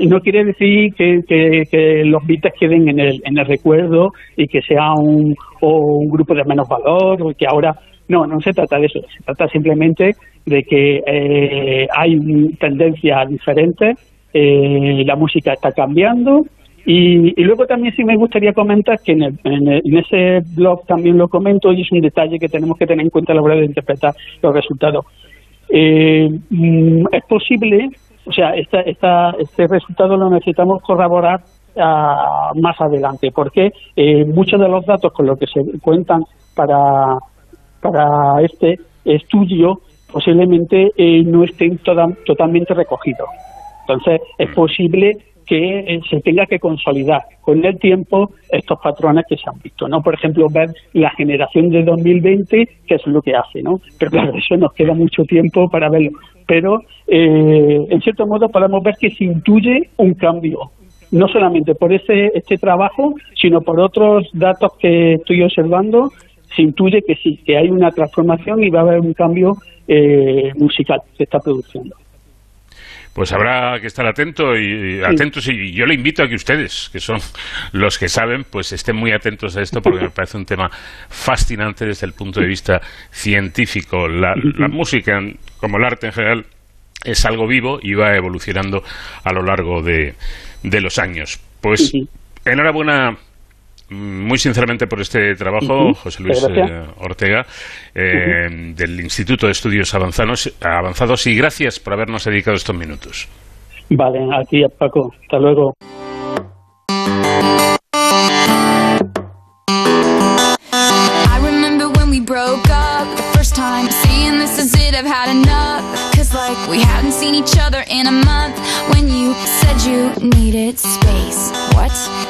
No quiere decir que, que, los Beatles queden en el, en el recuerdo y que sea un, o un grupo de menos valor o que ahora... No, no se trata de eso. Se trata simplemente de que eh, hay tendencias diferentes, eh, la música está cambiando y, luego también sí me gustaría comentar que en, en, ese blog también lo comento y es un detalle que tenemos que tener en cuenta a la hora de interpretar los resultados. Eh, mm, es posible, o sea, esta, esta, este resultado lo necesitamos corroborar ah, más adelante, porque eh, muchos de los datos con los que se cuentan para, para este estudio posiblemente eh, no estén totalmente recogidos. Entonces, es posible que se tenga que consolidar con el tiempo estos patrones que se han visto, ¿no? Por ejemplo, ver la generación de 2020, que es lo que hace, ¿no? Pero claro, eso nos queda mucho tiempo para verlo. Pero, eh, en cierto modo, podemos ver que se intuye un cambio, no solamente por ese este trabajo, sino por otros datos que estoy observando, se intuye que sí, que hay una transformación y va a haber un cambio eh, musical que se está produciendo pues habrá que estar atento y, atentos y yo le invito a que ustedes, que son los que saben, pues estén muy atentos a esto porque me parece un tema fascinante desde el punto de vista científico. La, música, como el arte en general, es algo vivo y va evolucionando a lo largo de, de los años. Pues enhorabuena muy sinceramente por este trabajo, José Luis eh, Ortega, eh, del Instituto de Estudios Avanzados, Avanzados, y gracias por habernos dedicado estos minutos. Vale, a ti, Paco. Hasta luego. like we hadn't seen each other in a month When you said you needed space What?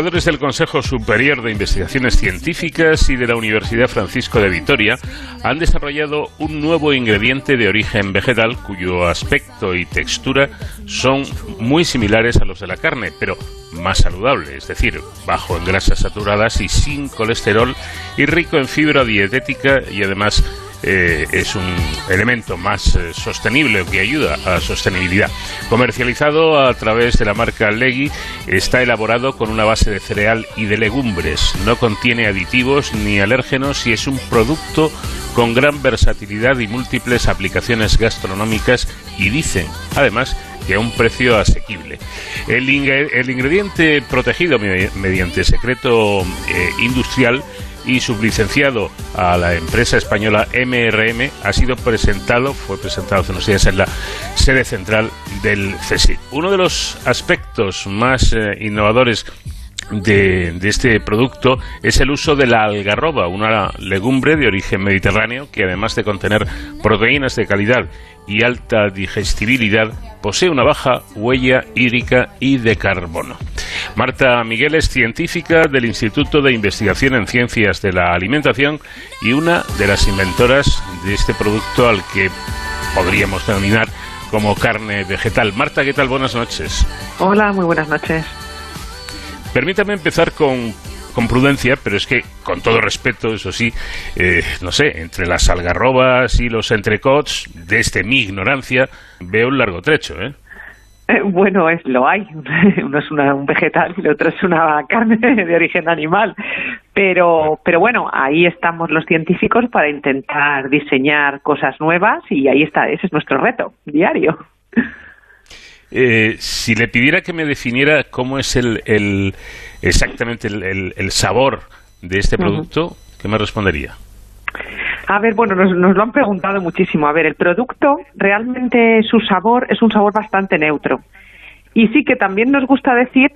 Investigadores del Consejo Superior de Investigaciones Científicas y de la Universidad Francisco de Vitoria han desarrollado un nuevo ingrediente de origen vegetal cuyo aspecto y textura son muy similares a los de la carne, pero más saludable, es decir, bajo en grasas saturadas y sin colesterol y rico en fibra dietética y además eh, es un elemento más eh, sostenible que ayuda a la sostenibilidad. Comercializado a través de la marca Legui, está elaborado con una base de cereal y de legumbres. No contiene aditivos ni alérgenos y es un producto con gran versatilidad y múltiples aplicaciones gastronómicas y dicen, además, que a un precio asequible. El, ingre- el ingrediente protegido me- mediante secreto eh, industrial y sublicenciado a la empresa española MRM ha sido presentado, fue presentado hace unos días en la sede central del CSIC. Uno de los aspectos más eh, innovadores de, de este producto es el uso de la algarroba, una legumbre de origen mediterráneo que además de contener proteínas de calidad y alta digestibilidad, posee una baja huella hídrica y de carbono. Marta Miguel es científica del Instituto de Investigación en Ciencias de la Alimentación y una de las inventoras de este producto al que podríamos denominar como carne vegetal. Marta, ¿qué tal? Buenas noches. Hola, muy buenas noches. Permítame empezar con con prudencia, pero es que, con todo respeto, eso sí, eh, no sé, entre las algarrobas y los entrecots, desde mi ignorancia, veo un largo trecho, ¿eh? Eh, Bueno, es lo hay. Uno es una- un vegetal y el otro es una carne de origen animal. Pero, pero bueno, ahí estamos los científicos para intentar diseñar cosas nuevas y ahí está, ese es nuestro reto diario. Eh, si le pidiera que me definiera cómo es el, el- exactamente el, el- el sabor de este producto, ¿qué me respondería? A ver, bueno, nos, nos lo han preguntado muchísimo. A ver, el producto realmente su sabor es un sabor bastante neutro. Y sí que también nos gusta decir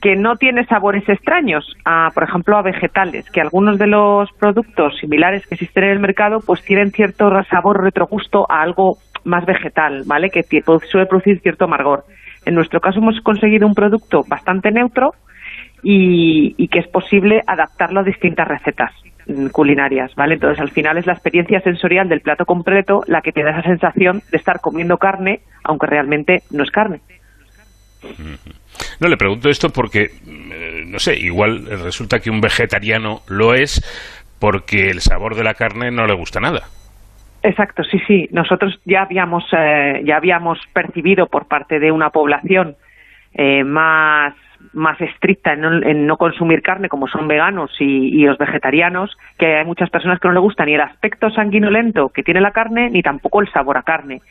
que no tiene sabores extraños, a, por ejemplo, a vegetales, que algunos de los productos similares que existen en el mercado pues tienen cierto sabor retrogusto a algo más vegetal, ¿vale? Que pues, suele producir cierto amargor. En nuestro caso hemos conseguido un producto bastante neutro y, que es posible adaptarlo a distintas recetas mm, culinarias, ¿vale? Entonces, al final es la experiencia sensorial del plato completo la que te da esa sensación de estar comiendo carne, aunque realmente no es carne. No, le pregunto esto porque, eh, no sé, igual resulta que un vegetariano lo es porque el sabor de la carne no le gusta nada. Exacto, sí, sí. Nosotros ya habíamos, eh, ya habíamos percibido por parte de una población eh, más, más estricta en no, en no consumir carne, como son veganos y, los vegetarianos, que hay muchas personas que no le gusta ni el aspecto sanguinolento que tiene la carne, ni tampoco el sabor a carne.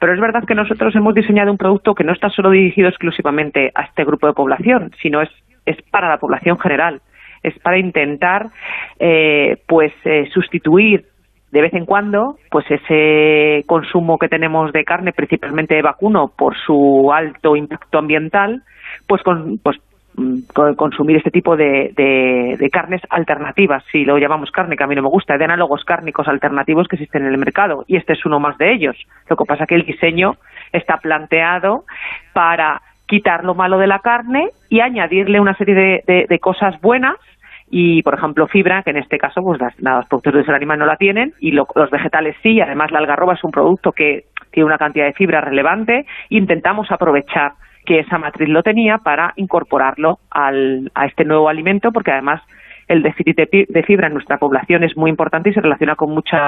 Pero es verdad que nosotros hemos diseñado un producto que no está solo dirigido exclusivamente a este grupo de población, sino es, es para la población general. Es para intentar, eh, pues, eh, sustituir de vez en cuando, pues ese consumo que tenemos de carne, principalmente de vacuno, por su alto impacto ambiental, pues, con, pues mm, con- consumir este tipo de, de- carnes alternativas, si lo llamamos carne, que a mí no me gusta, de análogos cárnicos alternativos que existen en el mercado, y este es uno más de ellos. Lo que pasa es que el diseño está planteado para quitar lo malo de la carne y añadirle una serie de- de cosas buenas y, por ejemplo, fibra, que en este caso pues las, los productos de origen animal no la tienen, y lo- los vegetales sí, además la algarroba es un producto que tiene una cantidad de fibra relevante, intentamos aprovechar que esa matriz lo tenía para incorporarlo al, a este nuevo alimento, porque además el déficit de fibra en nuestra población es muy importante y se relaciona con mucha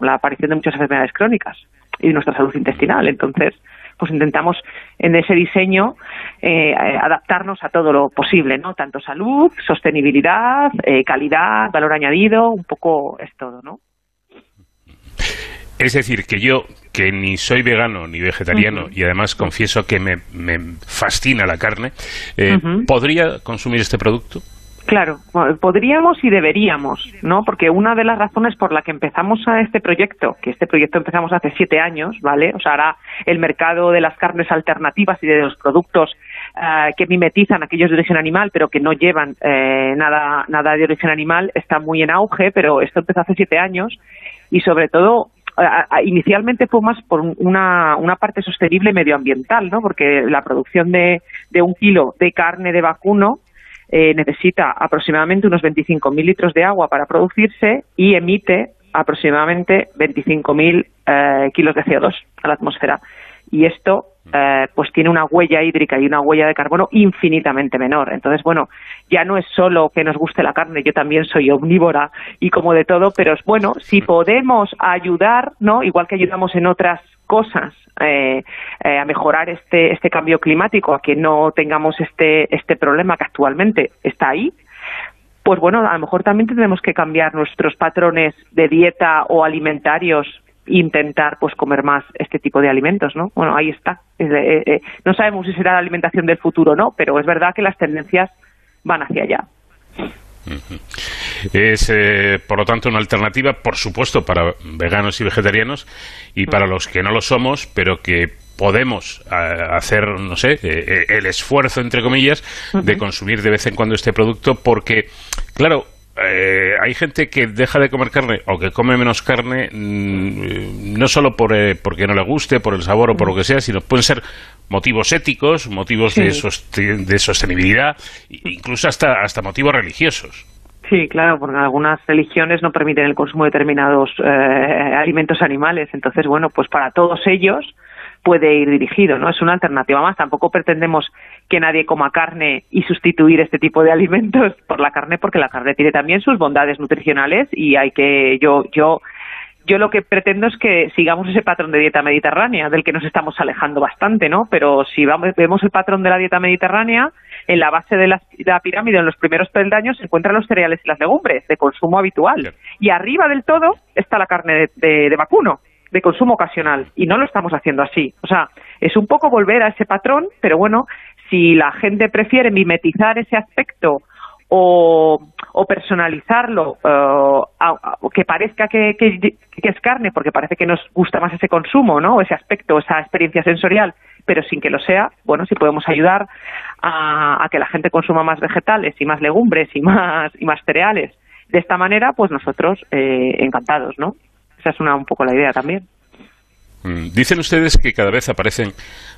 la aparición de muchas enfermedades crónicas y nuestra salud intestinal. Entonces, pues intentamos en ese diseño eh, adaptarnos a todo lo posible, ¿no? Tanto salud, sostenibilidad, eh, calidad, valor añadido, un poco es todo, ¿no? Es decir, que yo, que ni soy vegano ni vegetariano y además confieso que me, me fascina la carne, eh. ¿podría consumir este producto? Claro, podríamos y deberíamos, ¿no? Porque una de las razones por la que empezamos a este proyecto, que este proyecto empezamos hace siete años, ¿vale? O sea, ahora el mercado de las carnes alternativas y de los productos eh, que mimetizan aquellos de origen animal, pero que no llevan eh, nada, nada de origen animal, está muy en auge, pero esto empezó hace siete años y sobre todo inicialmente fue más por un- una, una parte sostenible medioambiental, ¿no? Porque la producción de, de un kilo de carne de vacuno eh, necesita aproximadamente unos 25.000 litros de agua para producirse y emite aproximadamente 25.000 eh, kilos de CO2 a la atmósfera. Y esto eh, pues tiene una huella hídrica y una huella de carbono infinitamente menor. Entonces, bueno, ya no es solo que nos guste la carne, yo también soy omnívora y como de todo, pero es bueno, si podemos ayudar, ¿no? Igual que ayudamos en otras cosas eh, eh, a mejorar este, este cambio climático, a que no tengamos este, este problema que actualmente está ahí, pues bueno, a lo mejor también tenemos que cambiar nuestros patrones de dieta o alimentarios e intentar pues comer más este tipo de alimentos, ¿no? Bueno, ahí está. Eh, eh, no sabemos si será la alimentación del futuro o no, pero es verdad que las tendencias van hacia allá. Es, eh, por lo tanto, una alternativa, por supuesto, para veganos y vegetarianos y para los que no lo somos, pero que podemos eh, hacer, no sé, eh, eh, el esfuerzo, entre comillas, de consumir de vez en cuando este producto, porque, claro, eh, hay gente que deja de comer carne o que come menos carne mm, no solo por, eh, porque no le guste, por el sabor o por lo que sea, sino pueden ser motivos éticos, motivos de, de sostenibilidad, incluso hasta, hasta motivos religiosos. Sí, claro, porque algunas religiones no permiten el consumo de determinados eh, alimentos animales. Entonces, bueno, pues para todos ellos, puede ir dirigido, ¿no? Es una alternativa más. Tampoco pretendemos que nadie coma carne y sustituir este tipo de alimentos por la carne, porque la carne tiene también sus bondades nutricionales y hay que, yo, yo, yo lo que pretendo es que sigamos ese patrón de dieta mediterránea, del que nos estamos alejando bastante, ¿no? Pero si vamos, vemos el patrón de la dieta mediterránea, en la base de la, la pirámide, en los primeros peldaños, se encuentran los cereales y las legumbres de consumo habitual. Y arriba del todo está la carne de, de- de vacuno, de consumo ocasional. Y no lo estamos haciendo así. O sea, es un poco volver a ese patrón, pero bueno, si la gente prefiere mimetizar ese aspecto o, personalizarlo, eh, a- que parezca que es carne, porque parece que nos gusta más ese consumo, ¿no? Ese aspecto, esa experiencia sensorial, pero sin que lo sea, bueno, si podemos ayudar a, a que la gente consuma más vegetales y más legumbres y más, y más cereales de esta manera, pues nosotros eh, encantados, ¿no? Esa es una un poco la idea también. Mm, Dicen ustedes que cada vez aparecen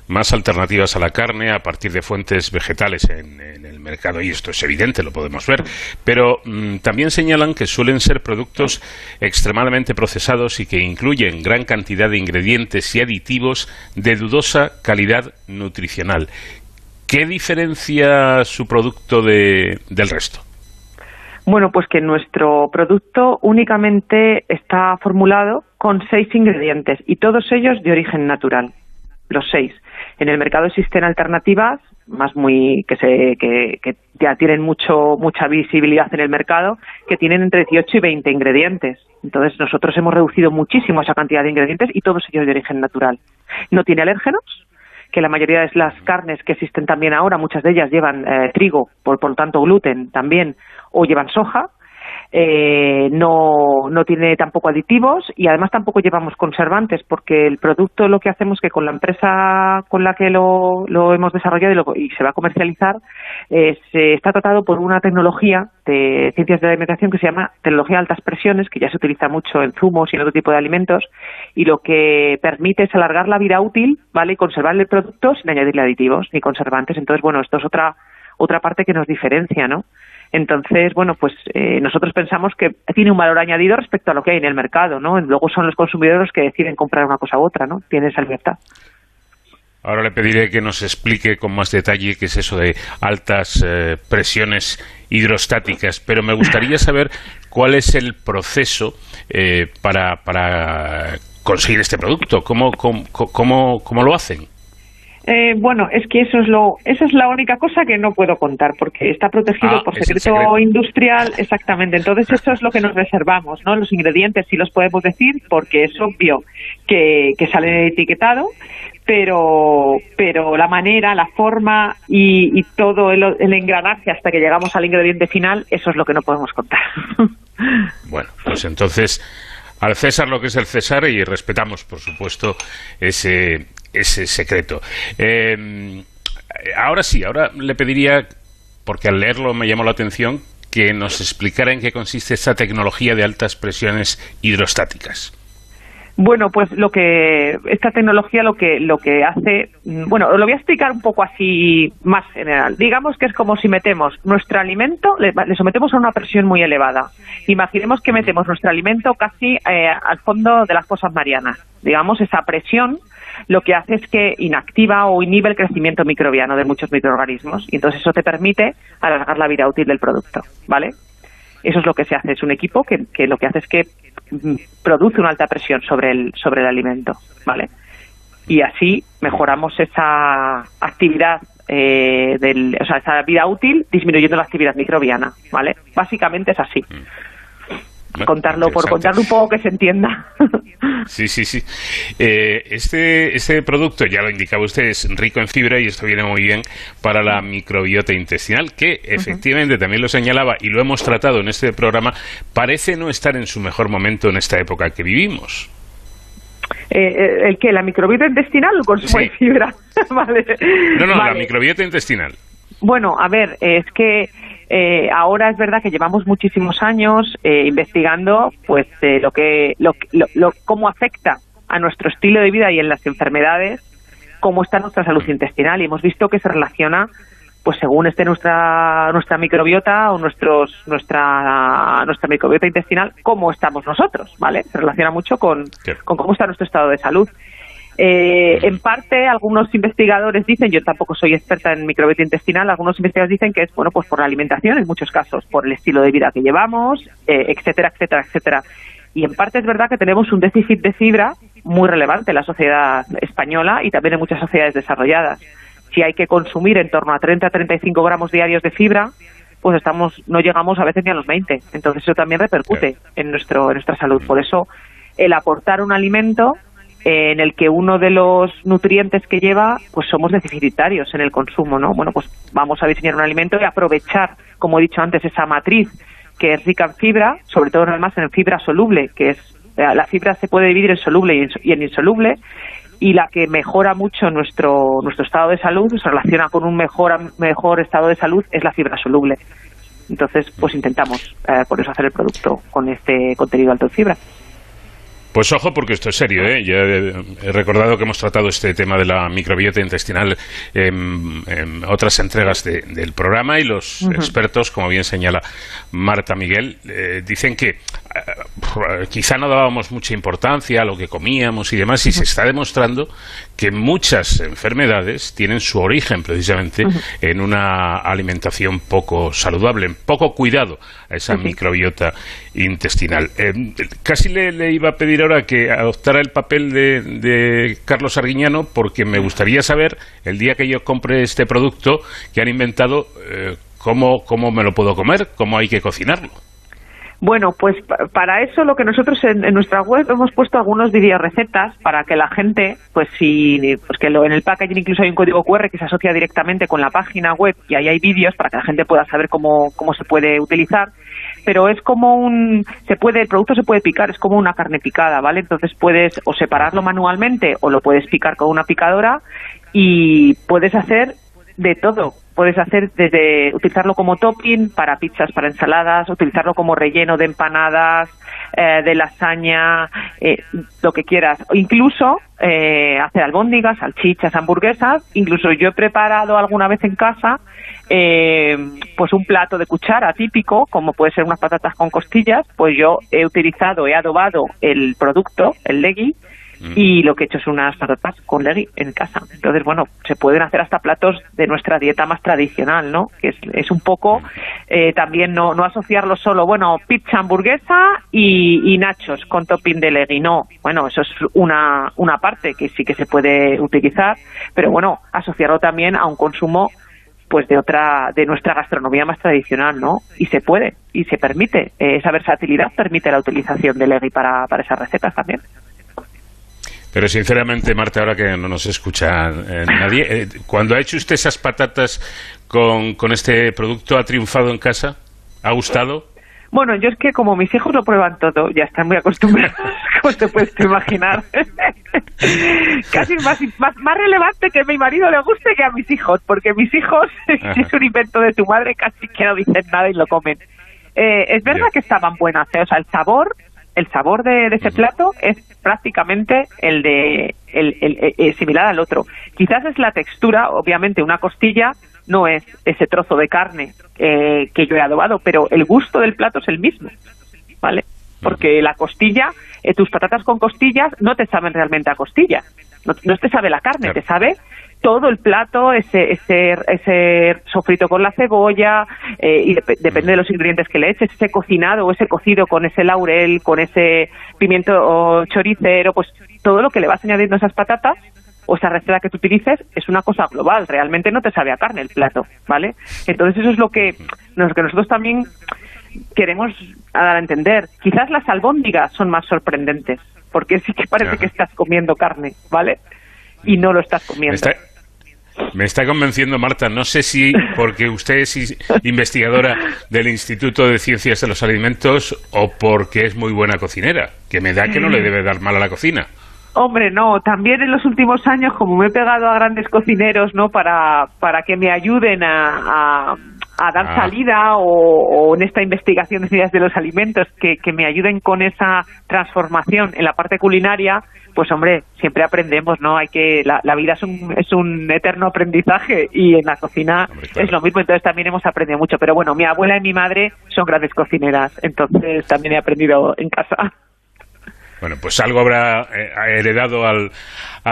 más alternativas a la carne a partir de fuentes vegetales en, el mercado y esto es evidente, lo podemos ver, pero mm, también señalan que suelen ser productos extremadamente procesados y que incluyen gran cantidad de ingredientes y aditivos de dudosa calidad nutricional. ¿Qué diferencia su producto de- del resto? Bueno, pues que nuestro producto únicamente está formulado con seis ingredientes y todos ellos de origen natural, los seis. En el mercado existen alternativas más muy que se que, que ya tienen mucho mucha visibilidad en el mercado que tienen entre 18 y 20 ingredientes. Entonces nosotros hemos reducido muchísimo esa cantidad de ingredientes y todos ellos de origen natural. No tiene alérgenos, que la mayoría de las carnes que existen también ahora, muchas de ellas llevan eh, trigo, por, por lo tanto gluten también, o llevan soja. Eh, no, no tiene tampoco aditivos y además tampoco llevamos conservantes porque el producto lo que hacemos es que con la empresa con la que lo, lo hemos desarrollado y, lo- y se va a comercializar eh, se está tratado por una tecnología de ciencias de la alimentación que se llama tecnología de altas presiones que ya se utiliza mucho en zumos y en otro tipo de alimentos y lo que permite es alargar la vida útil vale y conservar el sin añadirle aditivos ni conservantes entonces bueno esto es otra otra parte que nos diferencia no entonces, bueno, pues eh, nosotros pensamos que tiene un valor añadido respecto a lo que hay en el mercado, ¿no? Luego son los consumidores los que deciden comprar una cosa u otra, ¿no? Tienen esa libertad. Ahora le pediré que nos explique con más detalle qué es eso de altas eh, presiones hidrostáticas, pero me gustaría saber cuál es el proceso eh, para, para conseguir este producto, cómo, cómo, cómo, cómo lo hacen. Eh, bueno, es que eso es lo, esa es la única cosa que no puedo contar porque está protegido Ah, por secreto, secreto. industrial, exactamente. Entonces eso es lo que nos reservamos, ¿no? Los ingredientes sí los podemos decir porque es obvio que, que sale etiquetado, pero, pero la manera, la forma y, y todo el, el engranaje hasta que llegamos al ingrediente final, eso es lo que no podemos contar. Bueno, pues entonces al César lo que es el César y respetamos, por supuesto, ese, ese secreto. Eh, ahora sí, ahora le pediría, porque al leerlo me llamó la atención, que nos explicara en qué consiste esta tecnología de altas presiones hidrostáticas. Bueno, pues lo que esta tecnología lo que lo que hace, mm, bueno, lo voy a explicar un poco así más general. Digamos que es como si metemos nuestro alimento, le, sometemos a una presión muy elevada. Imaginemos que metemos nuestro alimento casi eh, al fondo de las fosas marianas. Digamos, esa presión lo que hace es que inactiva o inhibe el crecimiento microbiano de muchos microorganismos y entonces eso te permite alargar la vida útil del producto, ¿vale? Eso es lo que se hace. Es un equipo que, que lo que hace es que mm, produce una alta presión sobre el, sobre el alimento, ¿vale? Y así mejoramos esa actividad, eh, del, o sea, esa vida útil disminuyendo la actividad microbiana, ¿vale? Básicamente es así. Contarlo por contarlo un poco que se entienda. Sí, sí, sí. Eh, este, este producto, ya lo indicaba usted, es rico en fibra y esto viene muy bien para la microbiota intestinal, que efectivamente también lo señalaba y lo hemos tratado en este programa, parece no estar en su mejor momento en esta época que vivimos. Eh, eh, ¿El qué? ¿La microbiota intestinal o el consumo Sí. de fibra? vale. No, no, la microbiota intestinal. Bueno, a ver, es que eh, ahora es verdad que llevamos muchísimos años eh, investigando, pues, eh, lo que, lo, lo, lo- cómo afecta a nuestro estilo de vida y en las enfermedades, cómo está nuestra salud intestinal y hemos visto que se relaciona, pues, según esté nuestra nuestra microbiota o nuestros nuestra nuestra microbiota intestinal, cómo estamos nosotros, ¿vale? Se relaciona mucho con, con cómo está nuestro estado de salud. Eh, en parte, algunos investigadores dicen, yo tampoco soy experta en microbiota intestinal, algunos investigadores dicen que es bueno pues por la alimentación en muchos casos, por el estilo de vida que llevamos, eh, etcétera, etcétera, etcétera. Y en parte es verdad que tenemos un déficit de fibra muy relevante en la sociedad española y también en muchas sociedades desarrolladas. Si hay que consumir en torno a 30 a 35 gramos diarios de fibra, pues estamos no llegamos a veces ni a los 20. Entonces eso también repercute en nuestro en nuestra salud. Por eso el aportar un alimento en el que uno de los nutrientes que lleva, pues somos deficitarios en el consumo, ¿no? Bueno, pues vamos a diseñar un alimento y aprovechar, como he dicho antes, esa matriz que es rica en fibra, sobre todo además en fibra soluble, que es eh, la fibra se puede dividir en soluble y en insoluble, y la que mejora mucho nuestro nuestro estado de salud, se relaciona con un mejor mejor estado de salud, es la fibra soluble. Entonces, pues intentamos eh, por eso hacer el producto con este contenido alto en fibra. Pues ojo, porque esto es serio. ¿eh? Ya he recordado que hemos tratado este tema de la microbiota intestinal en, otras entregas del programa y los expertos, como bien señala Marta Miguel, eh, dicen que eh, quizá no dábamos mucha importancia a lo que comíamos y demás, y se está demostrando que muchas enfermedades tienen su origen precisamente en una alimentación poco saludable, en poco cuidado a esa microbiota intestinal. Eh, casi le, iba a pedir ahora que adoptara el papel de, Carlos Arguiñano porque me gustaría saber, el día que yo compre este producto que han inventado, eh, cómo, cómo me lo puedo comer, cómo hay que cocinarlo. Bueno, pues para eso lo que nosotros en, nuestra web hemos puesto algunos recetas para que la gente, pues si, pues que lo, en el packaging incluso hay un código QR que se asocia directamente con la página web y ahí hay vídeos para que la gente pueda saber cómo, cómo se puede utilizar. Pero es como un se puede el producto se puede picar es como una carne picada vale entonces puedes o separarlo manualmente o lo puedes picar con una picadora y puedes hacer de todo. Puedes hacer desde utilizarlo como topping para pizzas, para ensaladas, utilizarlo como relleno de empanadas, eh, de lasaña, eh, lo que quieras. O incluso eh, hacer albóndigas, salchichas, hamburguesas. Incluso yo he preparado alguna vez en casa pues un plato de cuchara típico, como puede ser unas patatas con costillas. Pues yo he utilizado, he adobado el producto, el legui, y lo que he hecho es unas patatas con legui en casa. Entonces, bueno, se pueden hacer hasta platos de nuestra dieta más tradicional, ¿no? Que es, un poco eh, también no, no asociarlo solo, bueno, pizza, hamburguesa y, nachos con topping de legui. No, bueno, eso es una, una parte que sí que se puede utilizar, pero bueno, asociarlo también a un consumo pues de otra de nuestra gastronomía más tradicional, ¿no? Y se puede y se permite eh, esa versatilidad permite la utilización de legui para, para esas recetas también. Pero sinceramente, Marta, ahora que no nos escucha eh, nadie, eh, cuando ha hecho usted esas patatas con, con este producto, ¿ha triunfado en casa? ¿Ha gustado? Bueno, yo es que como mis hijos lo prueban todo, ya están muy acostumbrados, como te puedes imaginar. Casi más, más, más, relevante que a mi marido le guste que a mis hijos, porque mis hijos, si es un invento de tu madre, casi que no dicen nada y lo comen. Eh, es verdad que estaban buenas, o sea, el sabor el sabor de, ese plato es prácticamente el de el, el, similar al otro. Quizás es la textura, obviamente una costilla no es ese trozo de carne eh, que yo he adobado, pero el gusto del plato es el mismo, ¿vale? Porque la costilla, eh, tus patatas con costillas no te saben realmente a costilla, no, no te sabe la carne, te sabe todo el plato, ese, ese, ese sofrito con la cebolla, eh, y depende de los ingredientes que le eches, ese cocinado o ese cocido con ese laurel, con ese pimiento choricero, pues todo lo que le vas añadiendo a esas patatas o esa receta que tú utilices es una cosa global, realmente no te sabe a carne el plato, ¿vale? Entonces eso es lo que, lo que nosotros también queremos dar a entender. Quizás las albóndigas son más sorprendentes, porque sí que parece que estás comiendo carne, ¿vale? Y no lo estás comiendo. Me está convenciendo Marta, no sé si porque usted es investigadora del Instituto de Ciencias de los Alimentos o porque es muy buena cocinera, que me da que no le debe dar mal a la cocina. Hombre, no, también en los últimos años, como me he pegado a grandes cocineros, ¿no? Para, para que me ayuden a, a, dar ah. salida o, en esta investigación de ciencias de los alimentos, que, que me ayuden con esa transformación en la parte culinaria, pues hombre, siempre aprendemos, ¿no? Hay que la, vida es un, es un eterno aprendizaje y en la cocina es lo mismo, entonces también hemos aprendido mucho. Pero bueno, mi abuela y mi madre son grandes cocineras, entonces también he aprendido en casa. Bueno, pues algo habrá eh, heredado al,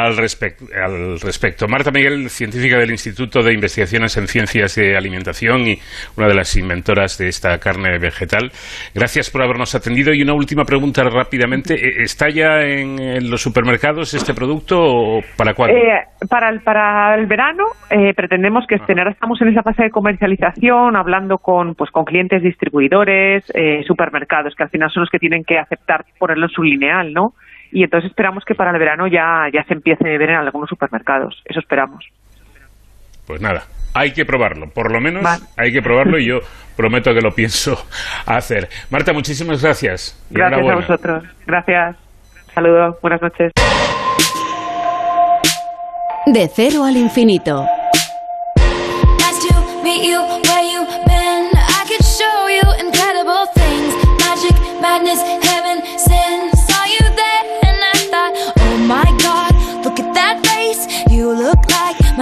al, al respecto. Marta Miguel, científica del Instituto de Investigaciones en Ciencias de Alimentación y una de las inventoras de esta carne vegetal. Gracias por habernos atendido. Y una última pregunta rápidamente. ¿E-, ¿Está ya en, los supermercados este producto o para cuándo? Eh, para, el, para el verano eh, pretendemos que estén. Ahora estamos en esa fase de comercialización, hablando con, pues, con clientes distribuidores, eh, supermercados, que al final son los que tienen que aceptar ponerlo en su lineal, ¿no? Y entonces esperamos que para el verano ya, ya se empiece a ver en algunos supermercados. Eso esperamos. Pues nada, hay que probarlo, por lo menos hay que probarlo y yo prometo que lo pienso hacer. Marta, muchísimas gracias. Gracias a vosotros. Gracias. Saludos. Buenas noches. De cero al infinito.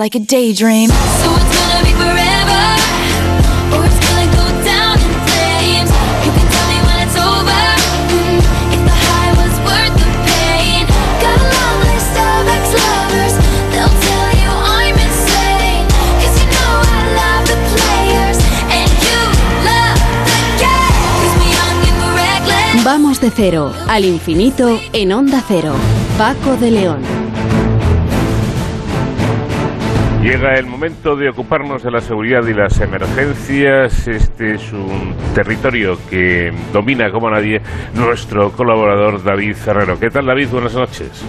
like a daydream. So it's gonna be forever, or it's gonna go down in flames. You can tell me when it's over. if the high was worth the pain. Got a long list of ex-lovers. They'll tell you I'm insane. 'Cause you know I love the players and you love the game. 'Cause we're young and we're reckless. Vamos de cero al infinito en Onda Cero. Paco de León. Llega el momento de ocuparnos de la seguridad y las emergencias. Este es un territorio que domina como nadie nuestro colaborador David Ferrero. ¿Qué tal David? Buenas noches.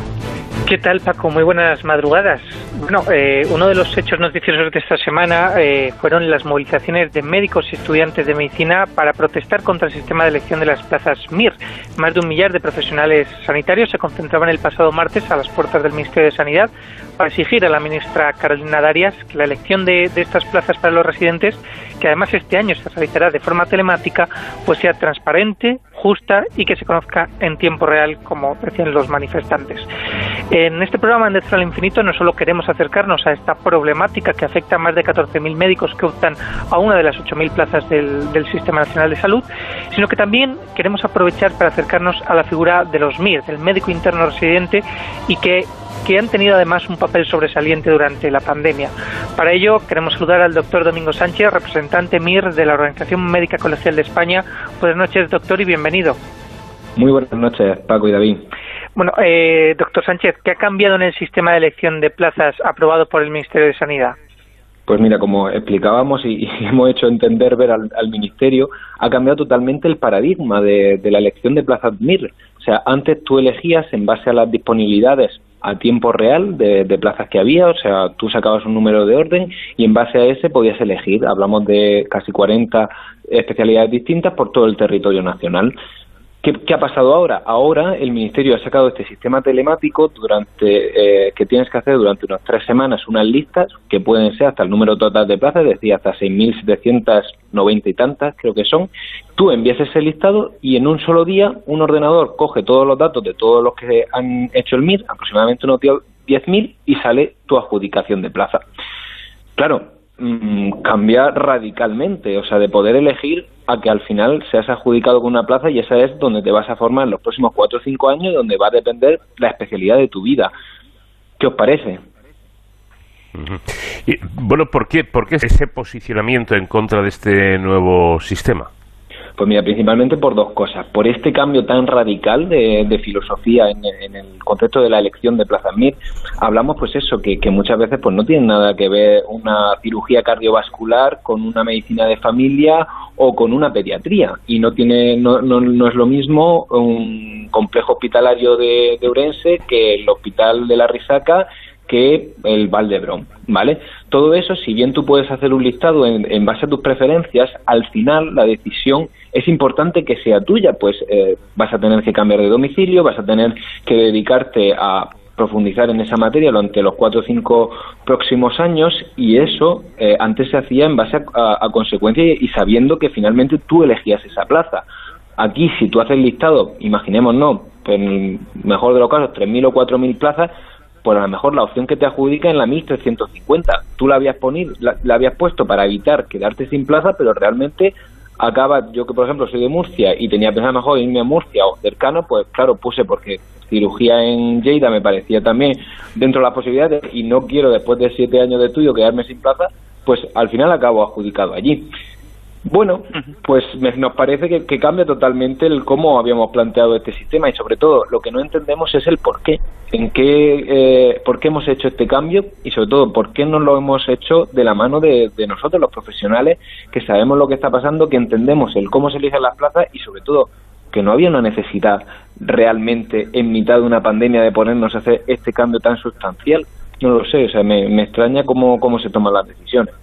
¿Qué tal, Paco? Muy buenas madrugadas. Bueno, eh, uno de los hechos noticiosos de esta semana eh, fueron las movilizaciones de médicos y estudiantes de medicina para protestar contra el sistema de elección de las plazas MIR. Más de un millar de profesionales sanitarios se concentraban el pasado martes a las puertas del Ministerio de Sanidad para exigir a la ministra Carolina Darias que la elección de, de estas plazas para los residentes, que además este año se realizará de forma telemática, pues sea transparente, justa y que se conozca en tiempo real, como decían los manifestantes. En este programa en Detrás al Infinito no solo queremos acercarnos a esta problemática que afecta a más de 14.000 médicos que optan a una de las 8.000 plazas del, del Sistema Nacional de Salud, sino que también queremos aprovechar para acercarnos a la figura de los MIR, del médico interno residente, y que que han tenido además un papel sobresaliente durante la pandemia. Para ello queremos saludar al doctor Domingo Sánchez, representante MIR de la Organización Médica Colegial de España. Buenas noches, doctor, y bienvenido. Muy buenas noches, Paco y David. Bueno, eh, doctor Sánchez, ¿qué ha cambiado en el sistema de elección de plazas aprobado por el Ministerio de Sanidad? Pues mira, como explicábamos y, y hemos hecho entender ver al, al, Ministerio, ha cambiado totalmente el paradigma de, de, la elección de plazas MIR. O sea, antes tú elegías en base a las disponibilidades a tiempo real de, de, plazas que había, o sea, tú sacabas un número de orden y en base a ese podías elegir. Hablamos de casi 40 especialidades distintas por todo el territorio nacional. ¿Qué, ha pasado ahora? Ahora el Ministerio ha sacado este sistema telemático durante eh, que tienes que hacer durante unas tres semanas unas listas que pueden ser hasta el número total de plazas, es decir, hasta 6.790 y tantas, creo que son. Tú envías ese listado y en un solo día un ordenador coge todos los datos de todos los que han hecho el MIR, aproximadamente unos 10.000, y sale tu adjudicación de plaza. Claro, mm, cambia radicalmente, o sea, de poder elegir a que al final seas adjudicado con una plaza y esa es donde te vas a formar en los próximos cuatro o cinco años, donde va a depender la especialidad de tu vida. ¿Qué os parece? bueno, ¿por qué, ¿por qué ese posicionamiento en contra de este nuevo sistema? Pues mira, principalmente por dos cosas. Por este cambio tan radical de, filosofía en, el concepto de la elección de Plaza MIR, hablamos pues eso, que, muchas veces pues no tiene nada que ver una cirugía cardiovascular con una medicina de familia o con una pediatría. Y no tiene, no, no, no es lo mismo un complejo hospitalario de, de Urense que el hospital de la Risaca que el Valdebrón, ¿vale? Todo eso, si bien tú puedes hacer un listado en, base a tus preferencias, al final la decisión es importante que sea tuya, pues eh, vas a tener que cambiar de domicilio, vas a tener que dedicarte a profundizar en esa materia durante los cuatro o cinco próximos años y eso eh, antes se hacía en base a, a, consecuencia y, sabiendo que finalmente tú elegías esa plaza. Aquí, si tú haces listado, imaginemos, no, pues mejor de los casos, 3.000 o 4.000 plazas, pues a lo mejor la opción que te adjudica en la 1350. Tú la habías, ponido, la, habías puesto para evitar quedarte sin plaza, pero realmente acaba, yo que por ejemplo soy de Murcia y tenía pensado mejor irme a Murcia o cercano, pues claro, puse porque cirugía en Lleida me parecía también dentro de las posibilidades y no quiero después de siete años de estudio quedarme sin plaza, pues al final acabo adjudicado allí. Bueno, pues nos parece que, cambia totalmente el cómo habíamos planteado este sistema y sobre todo lo que no entendemos es el por qué, en qué, eh, por qué hemos hecho este cambio y sobre todo por qué no lo hemos hecho de la mano de, nosotros los profesionales que sabemos lo que está pasando, que entendemos el cómo se eligen las plazas y sobre todo que no había una necesidad realmente en mitad de una pandemia de ponernos a hacer este cambio tan sustancial. No lo sé, o sea, me, me extraña cómo, cómo se toman las decisiones.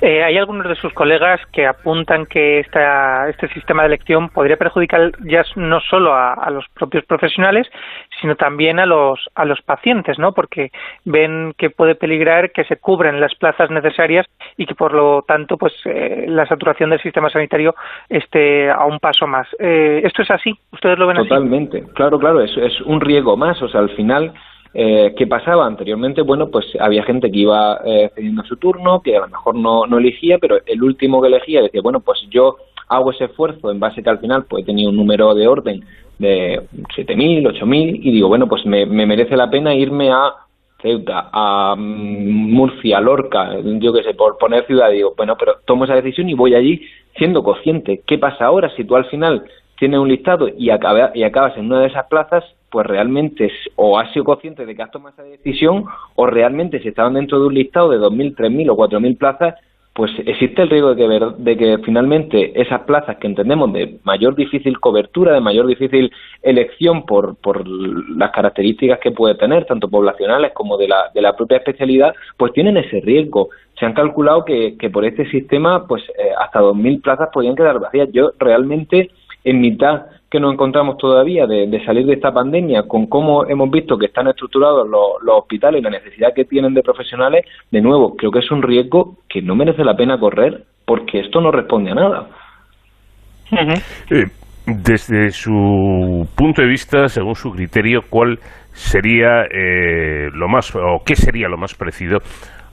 Eh, hay algunos de sus colegas que apuntan que esta, este sistema de elección podría perjudicar ya no solo a, los propios profesionales, sino también a los, a los pacientes, ¿no? Porque ven que puede peligrar que se cubren las plazas necesarias y que por lo tanto, pues eh, la saturación del sistema sanitario esté a un paso más. Eh, ¿Esto es así? ¿Ustedes lo ven así? Totalmente. Claro, claro. Es, es un riesgo más. O sea, al final eh, ¿Qué pasaba anteriormente? Bueno, pues había gente que iba eh, cediendo su turno, que a lo mejor no, no elegía, pero el último que elegía decía, bueno, pues yo hago ese esfuerzo en base que al final pues he tenido un número de orden de 7.000, 8.000 y digo, bueno, pues me, merece la pena irme a Ceuta, a mm, Murcia, Lorca, yo qué sé, por poner ciudad, digo, bueno, pero tomo esa decisión y voy allí siendo consciente. ¿Qué pasa ahora si tú al final tienes un listado y, acaba, y acabas en una de esas plazas, pues realmente o has sido consciente de que has tomado esa decisión o realmente si estaban dentro de un listado de 2.000, 3.000 o 4.000 plazas, pues existe el riesgo de que, de que finalmente esas plazas que entendemos de mayor difícil cobertura, de mayor difícil elección por, por las características que puede tener, tanto poblacionales como de la, de la propia especialidad, pues tienen ese riesgo. Se han calculado que, que por este sistema, pues eh, hasta 2.000 plazas podrían quedar vacías. Yo realmente en mitad que nos encontramos todavía de, salir de esta pandemia, con cómo hemos visto que están estructurados los, hospitales y la necesidad que tienen de profesionales, de nuevo, creo que es un riesgo que no merece la pena correr porque esto no responde a nada. Eh, desde su punto de vista, según su criterio, ¿cuál sería eh, lo más, o qué sería lo más parecido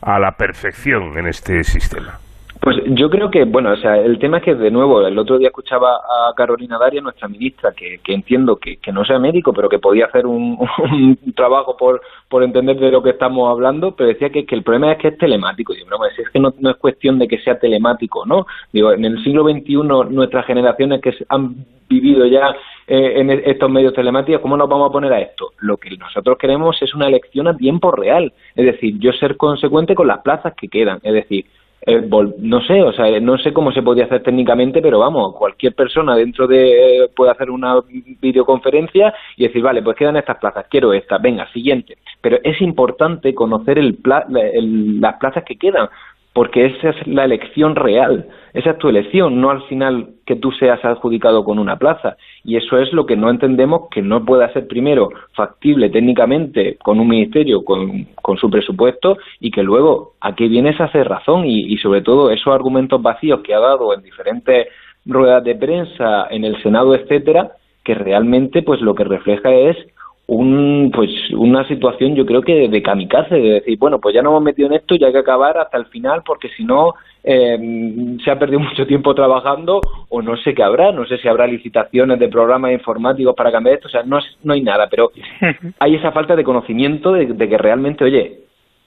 a la perfección en este sistema? Pues yo creo que, bueno, o sea, el tema es que, de nuevo, el otro día escuchaba a Carolina Daria, nuestra ministra, que, que entiendo que, que, no sea médico, pero que podía hacer un, trabajo por, por entender de lo que estamos hablando, pero decía que, que el problema es que es telemático. Y digo, no, es que no, es cuestión de que sea telemático, ¿no? Digo, en el siglo XXI, nuestras generaciones que han vivido ya eh, en estos medios telemáticos, ¿cómo nos vamos a poner a esto? Lo que nosotros queremos es una elección a tiempo real, es decir, yo ser consecuente con las plazas que quedan, es decir, eh, no sé, o sea, no sé cómo se podría hacer técnicamente, pero vamos, cualquier persona dentro de puede hacer una videoconferencia y decir, vale, pues quedan estas plazas, quiero esta, venga, siguiente. Pero es importante conocer el, las plazas que quedan, porque esa es la elección real, esa es tu elección, no al final que tú seas adjudicado con una plaza. Y eso es lo que no entendemos que no pueda ser primero factible técnicamente con un ministerio, con, su presupuesto, y que luego a qué vienes a hacer razón y, y sobre todo esos argumentos vacíos que ha dado en diferentes ruedas de prensa, en el Senado, etcétera, que realmente pues lo que refleja es un pues una situación yo creo que de kamikaze de decir bueno pues ya nos hemos metido en esto y hay que acabar hasta el final porque si no eh, se ha perdido mucho tiempo trabajando o no sé qué habrá no sé si habrá licitaciones de programas informáticos para cambiar esto o sea no no hay nada pero hay esa falta de conocimiento de, que realmente oye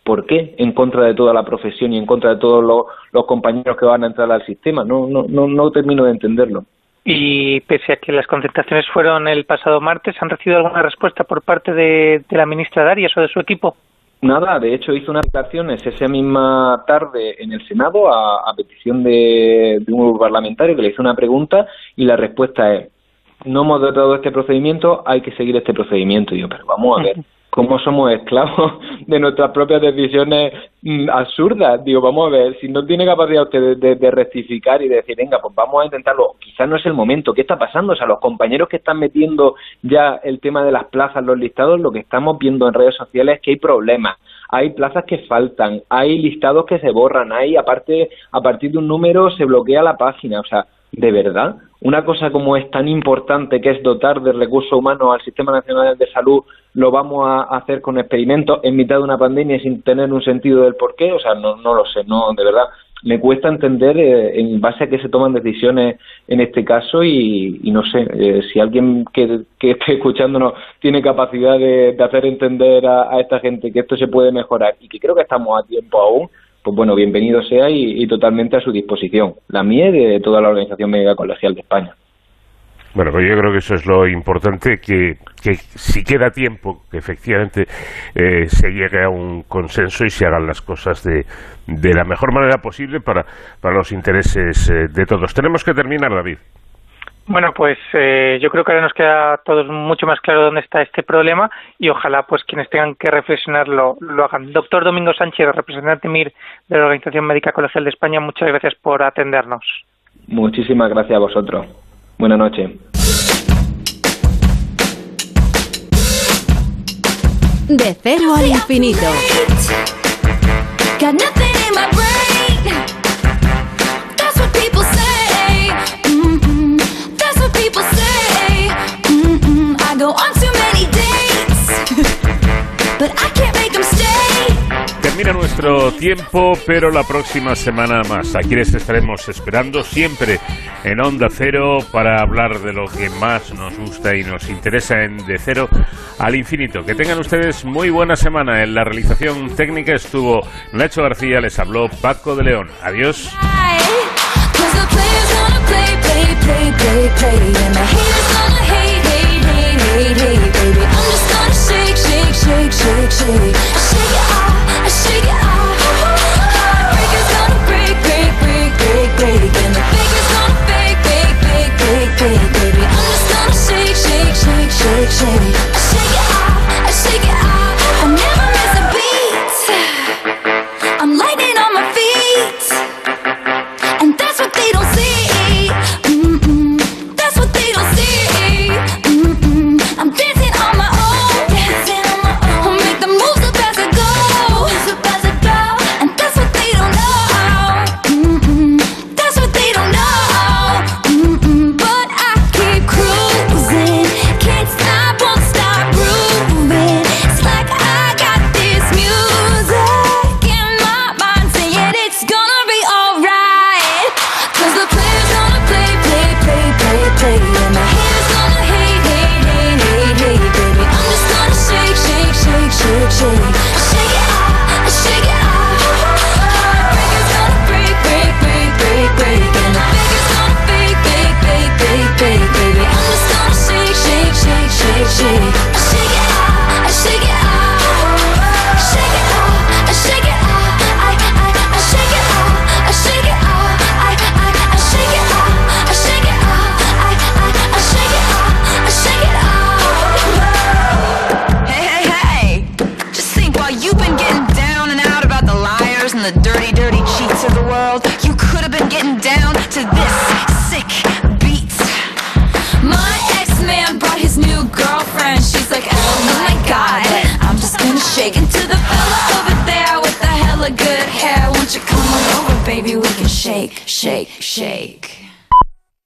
¿por qué en contra de toda la profesión y en contra de todos los, los compañeros que van a entrar al sistema no no no no termino de entenderlo y pese a que las concentraciones fueron el pasado martes, ¿han recibido alguna respuesta por parte de, la ministra Darias o de su equipo? Nada, de hecho hizo unas declaraciones esa misma tarde en el Senado a, petición de, un grupo parlamentario que le hizo una pregunta y la respuesta es no hemos tratado este procedimiento, hay que seguir este procedimiento. Y yo, pero vamos a ver, cómo somos esclavos de nuestras propias decisiones mm, absurdas. Digo, vamos a ver, si no tiene capacidad usted de, rectificar y de decir, venga, pues vamos a intentarlo, quizás no es el momento. ¿Qué está pasando? O sea, los compañeros que están metiendo ya el tema de las plazas, los listados, lo que estamos viendo en redes sociales es que hay problemas. Hay plazas que faltan, hay listados que se borran, hay, aparte, a partir de un número se bloquea la página. O sea, ¿de verdad? Una cosa como es tan importante que es dotar de recursos humanos al Sistema Nacional de Salud lo vamos a hacer con experimentos en mitad de una pandemia sin tener un sentido del por qué, o sea, no, no lo sé, no, de verdad, me cuesta entender eh, en base a qué se toman decisiones en este caso y, no sé, eh, si alguien que, esté escuchándonos tiene capacidad de, hacer entender a, esta gente que esto se puede mejorar y que creo que estamos a tiempo aún, pues bueno, bienvenido sea y, totalmente a su disposición, la mía y de toda la Organización Médica Colegial de España. Bueno, pues yo creo que eso es lo importante, que, que si queda tiempo, que efectivamente eh, se llegue a un consenso y se hagan las cosas de, de la mejor manera posible para, para los intereses eh, de todos. Tenemos que terminar, David. Bueno, pues eh, yo creo que ahora nos queda a todos mucho más claro dónde está este problema y ojalá pues quienes tengan que reflexionarlo lo hagan. Doctor Domingo Sánchez, representante MIR de la Organización Médica Colegial de España, muchas gracias por atendernos. Muchísimas gracias a vosotros. Buenas noches. De cero al infinito. Termina nuestro tiempo, pero la próxima semana más. Aquí les estaremos esperando siempre en Onda Cero para hablar de lo que más nos gusta y nos interesa en De Cero al Infinito. Que tengan ustedes muy buena semana. En la realización técnica estuvo Nacho García, les habló Paco de León. Adiós. need heat, baby. I'm just gonna shake, shake, shake, shake, shake. I shake it off, I shake it off, out Heartbreaker's gonna break, break, break, break, break. And the baker's gonna fake, fake, fake, fake, bake, baby. I'm just gonna shake, shake, shake, shake, shake. I shake it off. good hair. Won't you come on over, baby? We can shake, shake, shake.